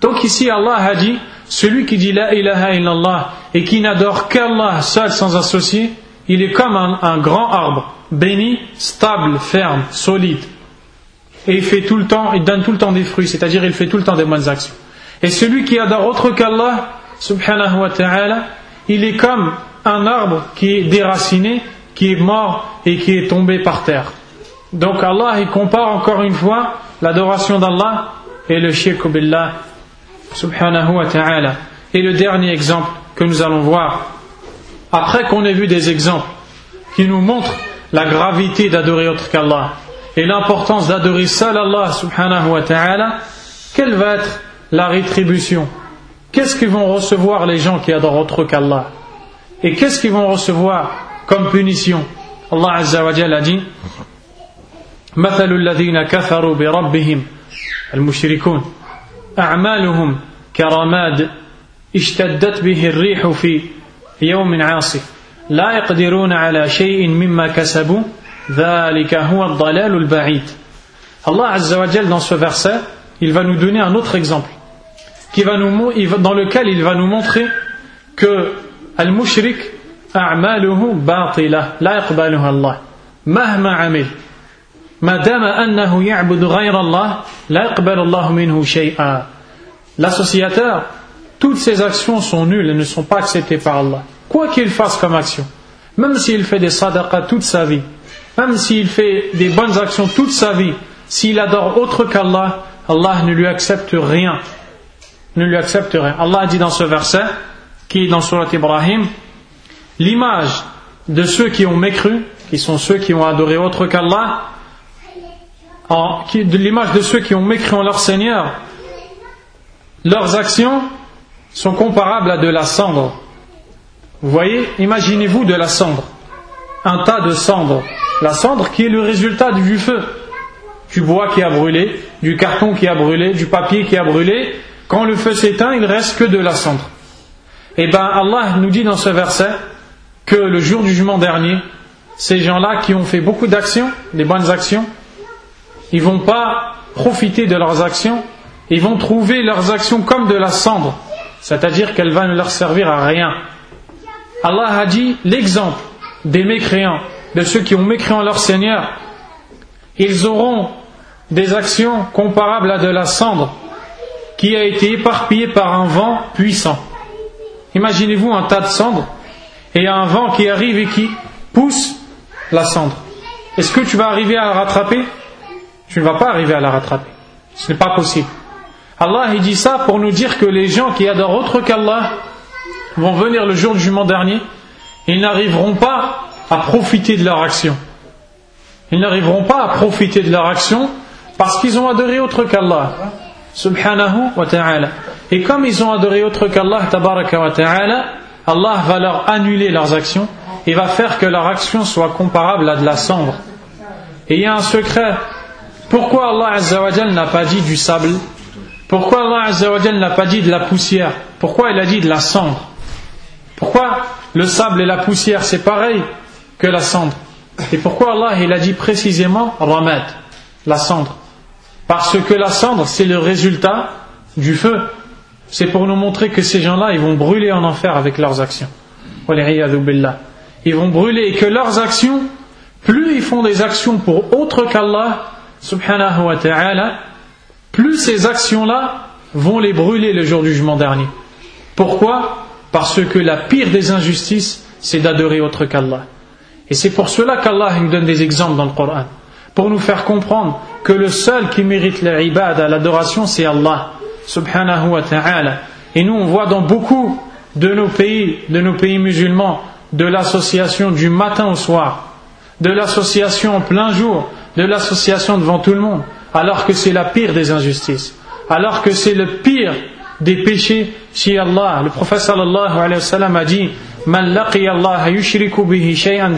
Donc ici, Allah a dit celui qui dit La ilaha illallah et qui n'adore qu'Allah seul sans associé, il est comme un, grand arbre, béni, stable, ferme, solide. Et il fait tout le temps, il donne tout le temps des fruits, c'est-à-dire il fait tout le temps des bonnes actions. Et celui qui adore autre qu'Allah, subhanahu wa ta'ala, il est comme un arbre qui est déraciné, qui est mort et qui est tombé par terre. Donc Allah, il compare encore une fois l'adoration d'Allah et le shirk billah subhanahu wa ta'ala. Et le dernier exemple que nous allons voir, après qu'on ait vu des exemples qui nous montrent la gravité d'adorer autre qu'Allah et l'importance d'adorer seul Allah subhanahu wa ta'ala, quelle va être la rétribution Qu'est-ce qu'ils vont recevoir les gens qui adorent autre qu'Allah Et qu'est-ce qu'ils vont recevoir comme punition Allah Azza wa Jalla a dit مثل الذين كفروا بربهم المشركون أعمالهم كرماد اشتدت به الريح في يوم عاصف لا يقدرون على شيء مما كسبوا ذلك هو الضلال البعيد Allah Azza wa Jal dans ce verset il va nous donner un autre exemple qui va nous, dans lequel il va nous montrer que al-mushrik a'maluhu batila la Allah. Mahma amil. Annahu l'associateur toutes ses actions sont nulles et ne sont pas acceptées par Allah. Quoi qu'il fasse comme action même s'il fait des sadaqas toute sa vie même s'il fait des bonnes actions toute sa vie s'il adore autre qu'Allah Allah ne lui accepte rien. Ne lui accepte rien. Allah dit dans ce verset, qui est dans Surat Ibrahim, l'image de ceux qui ont mécru, qui sont ceux qui ont adoré autre qu'Allah, l'image de ceux qui ont mécru en leur Seigneur, leurs actions sont comparables à de la cendre. Vous voyez, imaginez-vous de la cendre, un tas de cendres. La cendre qui est le résultat du feu, du bois qui a brûlé, du carton qui a brûlé, du papier qui a brûlé. Quand le feu s'éteint, il reste que de la cendre. Et bien Allah nous dit dans ce verset que le jour du jugement dernier, ces gens-là qui ont fait beaucoup d'actions, des bonnes actions, ils vont pas profiter de leurs actions, ils vont trouver leurs actions comme de la cendre, c'est-à-dire qu'elle va ne leur servir à rien. Allah a dit l'exemple des mécréants, de ceux qui ont mécréant leur Seigneur, ils auront des actions comparables à de la cendre qui a été éparpillée par un vent puissant. Imaginez-vous un tas de cendres et un vent qui arrive et qui pousse la cendre. Est-ce que tu vas arriver à la rattraper? Tu ne vas pas arriver à la rattraper. Ce n'est pas possible. Allah il dit ça pour nous dire que les gens qui adorent autre qu'Allah vont venir le jour du jugement dernier, ils n'arriveront pas à profiter de leur action. Ils n'arriveront pas à profiter de leur action parce qu'ils ont adoré autre qu'Allah. Subhanahu wa ta'ala. Et comme ils ont adoré autre qu'Allah, tabaraka wa ta'ala, Allah va leur annuler leurs actions et va faire que leur action soit comparable à de la cendre. Et il y a un secret. Pourquoi Allah Azzawajal n'a pas dit du sable? Pourquoi Allah Azzawajal n'a pas dit de la poussière? Pourquoi il a dit de la cendre? Pourquoi le sable et la poussière c'est pareil que la cendre? Et pourquoi Allah il a dit précisément ramad, la cendre? Parce que la cendre c'est le résultat du feu. C'est pour nous montrer que ces gens-là ils vont brûler en enfer avec leurs actions. Ils vont brûler et que leurs actions, plus ils font des actions pour autre qu'Allah, subhanahu wa ta'ala, plus ces actions-là vont les brûler le jour du jugement dernier. Pourquoi? Parce que la pire des injustices, c'est d'adorer autre qu'Allah. Et c'est pour cela qu'Allah nous donne des exemples dans le Coran, pour nous faire comprendre que le seul qui mérite l'ibad, l'adoration, c'est Allah, subhanahu wa ta'ala. Et nous, on voit dans beaucoup de nos pays, de nos pays musulmans, de l'association du matin au soir, de l'association en plein jour, de l'association devant tout le monde, alors que c'est la pire des injustices, alors que c'est le pire des péchés chez Allah. Le prophète sallallahu alayhi wa sallam a dit Man Allah yushriku bihi shay'an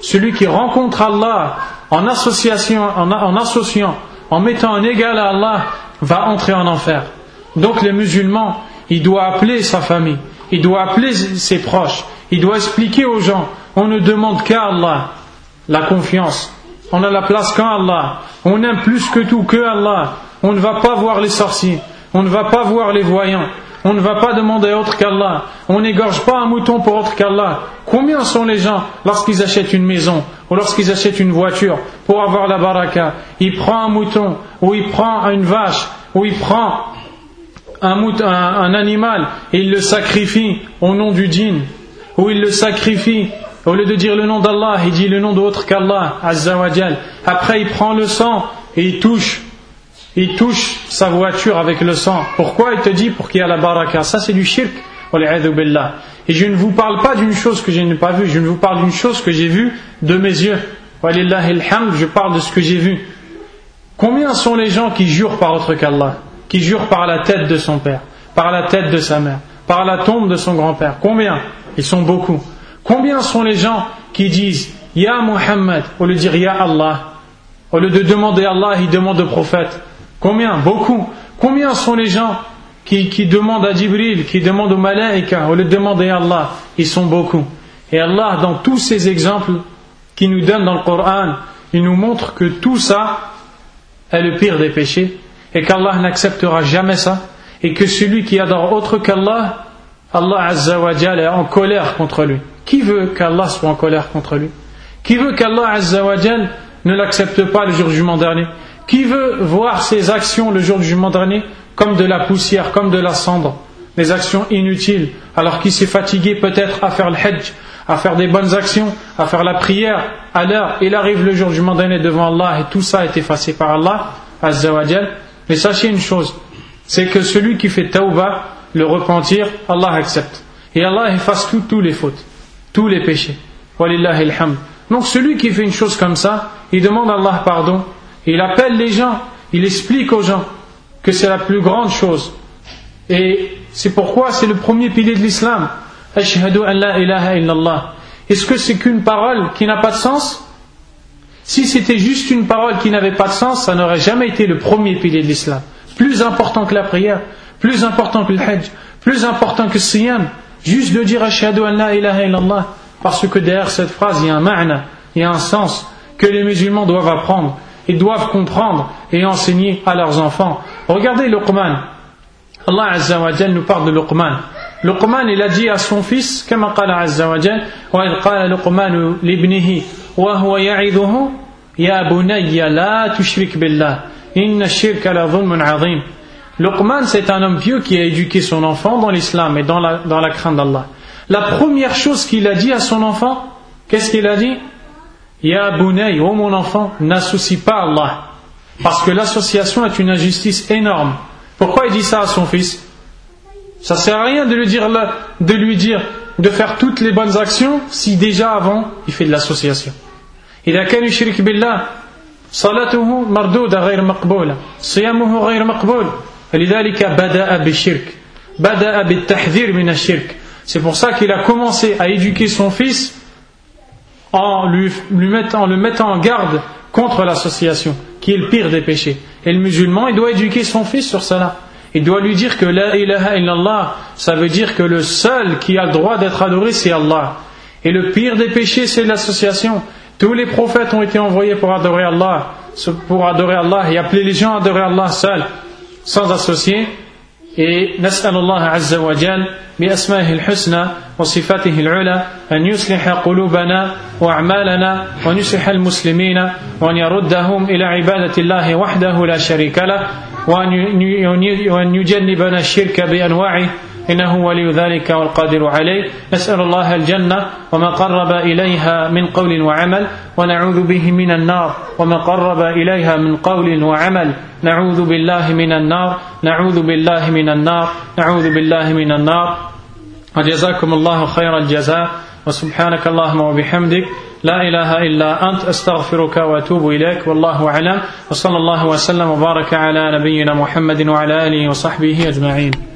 Celui qui rencontre Allah en associant, en mettant un égal à Allah, va entrer en enfer. Donc les musulmans, il doit appeler sa famille, il doit appeler ses proches, il doit expliquer aux gens, on ne demande qu'à Allah la confiance. On a la place qu'à Allah. On aime plus que tout que Allah. On ne va pas voir les sorciers. On ne va pas voir les voyants. On ne va pas demander autre qu'Allah. On n'égorge pas un mouton pour autre qu'Allah. Combien sont les gens lorsqu'ils achètent une maison ou lorsqu'ils achètent une voiture pour avoir la baraka? Il prend un mouton ou il prend une vache ou il prend un, animal et il le sacrifie au nom du djinn où il le sacrifie, au lieu de dire le nom d'Allah, il dit le nom d'autre qu'Allah, Azzawajal. Après, il prend le sang et il touche, il touche sa voiture avec le sang. Pourquoi Il te dit pour qu'il y ait la baraka? Ça, c'est du shirk. Et je ne vous parle pas d'une chose que je n'ai pas vue, je ne vous parle d'une chose que j'ai vue de mes yeux. Je parle de ce que j'ai vu. Combien sont les gens qui jurent par autre qu'Allah? Qui jurent par la tête de son père, par la tête de sa mère, par la tombe de son grand-père? Combien? Ils sont beaucoup. Combien sont les gens qui disent Ya Muhammad au lieu de dire Ya Allah Au lieu de demander Allah, ils demandent au prophète. Combien Beaucoup. Combien sont les gens qui, demandent à Jibril, qui demandent au Malaika, au lieu de à Allah Ils sont beaucoup. Et Allah, dans tous ces exemples qu'il nous donne dans le Coran, il nous montre que tout ça est le pire des péchés et qu'Allah n'acceptera jamais ça et que celui qui adore autre qu'Allah Allah Azzawajal est en colère contre lui. Qui veut qu'Allah soit en colère contre lui? Qui veut qu'Allah Azzawajal ne l'accepte pas le jour du jugement dernier? Qui veut voir ses actions le jour du jugement dernier comme de la poussière, comme de la cendre Des actions inutiles, alors qu'il s'est fatigué peut-être à faire le hajj, à faire des bonnes actions, à faire la prière, à l'heure, il arrive le jour du jugement dernier devant Allah et tout ça est effacé par Allah Azzawajal. Mais sachez une chose, c'est que celui qui fait tawbah, le repentir, Allah accepte. Et Allah efface tous les fautes, tous les péchés. Donc celui qui fait une chose comme ça, il demande à Allah pardon, il appelle les gens, il explique aux gens que c'est la plus grande chose. Et c'est pourquoi c'est le premier pilier de l'islam. Est-ce que c'est qu'une parole qui n'a pas de sens? Si c'était juste une parole qui n'avait pas de sens, ça n'aurait jamais été le premier pilier de l'islam. Plus important que la prière, plus important que le hajj, plus important que Siyam, juste de dire Ashhadu an la ilaha illallah, parce que derrière cette phrase, il y a un ma'na, il y a un sens que les musulmans doivent apprendre, ils doivent comprendre et enseigner à leurs enfants. Regardez Luqman. Allah Azza wa Jal nous parle de Luqman. Luqman, il a dit à son fils, comme Allah Azza wa Jal, وَإِذْ قَالَ لُقْمَانُ لِابْنِهِ وَهُوَ يَعِذُهُ يَا بُنَيَّ لَا تُشْرِكْ بِاللَّهِ إِنَّ الشِّرْكَ لَظُلْمٌ عَظِيمٌ Luqman, c'est un homme vieux qui a éduqué son enfant dans l'islam et dans la, dans la crainte d'Allah. La première chose qu'il a dit à son enfant, qu'est-ce qu'il a dit Ya Bunay, oh mon enfant, n'associe pas Allah. Parce que l'association est une injustice énorme. Pourquoi il dit ça à son fils Ça sert à rien de lui dire, de lui dire de faire toutes les bonnes actions si déjà avant il fait de l'association. إذا كان يشرك بالله صلاته مردودة غير مقبولة صيامه غير مقبول فلذلك بدأ بالشرك بدأ بالتحذير من الشرك c'est pour ça qu'il a commencé à éduquer son fils en, lui, mettant, le mettant en garde contre l'association, qui est le pire des péchés. Et le musulman, il doit éduquer son fils sur cela. Il doit lui dire que la ilaha illallah, ça veut dire que le seul qui a le droit d'être adoré, c'est Allah. Et le pire des péchés, c'est l'association. Tous les prophètes ont été envoyés pour adorer Allah, pour adorer Allah et appeler les gens à adorer Allah seul, sans associer. Et نسأل الله عز وجل بأسمائه الحسنى وصفاته العلى أن يصلح قلوبنا وأعمالنا وأن يصلح المسلمين وأن يردهم إلى عبادة الله وحده لا شريك له وأن يجنبنا الشرك بأنواعه إنه ولي ذلك والقادر عليه. نسأل الله الجنة وما قرب إليها من قول وعمل ونعوذ به من النار وما قرب إليها من قول وعمل. نعوذ بالله من النار نعوذ بالله من النار نعوذ بالله من النار. وجزاكم الله خير الجزاء. وسبحانك اللهم وبحمدك. لا إله إلا أنت. أستغفرك وأتوب إليك. والله أعلم. وصلى الله وسلم وبارك على نبينا محمد وعلى آله وصحبه أجمعين.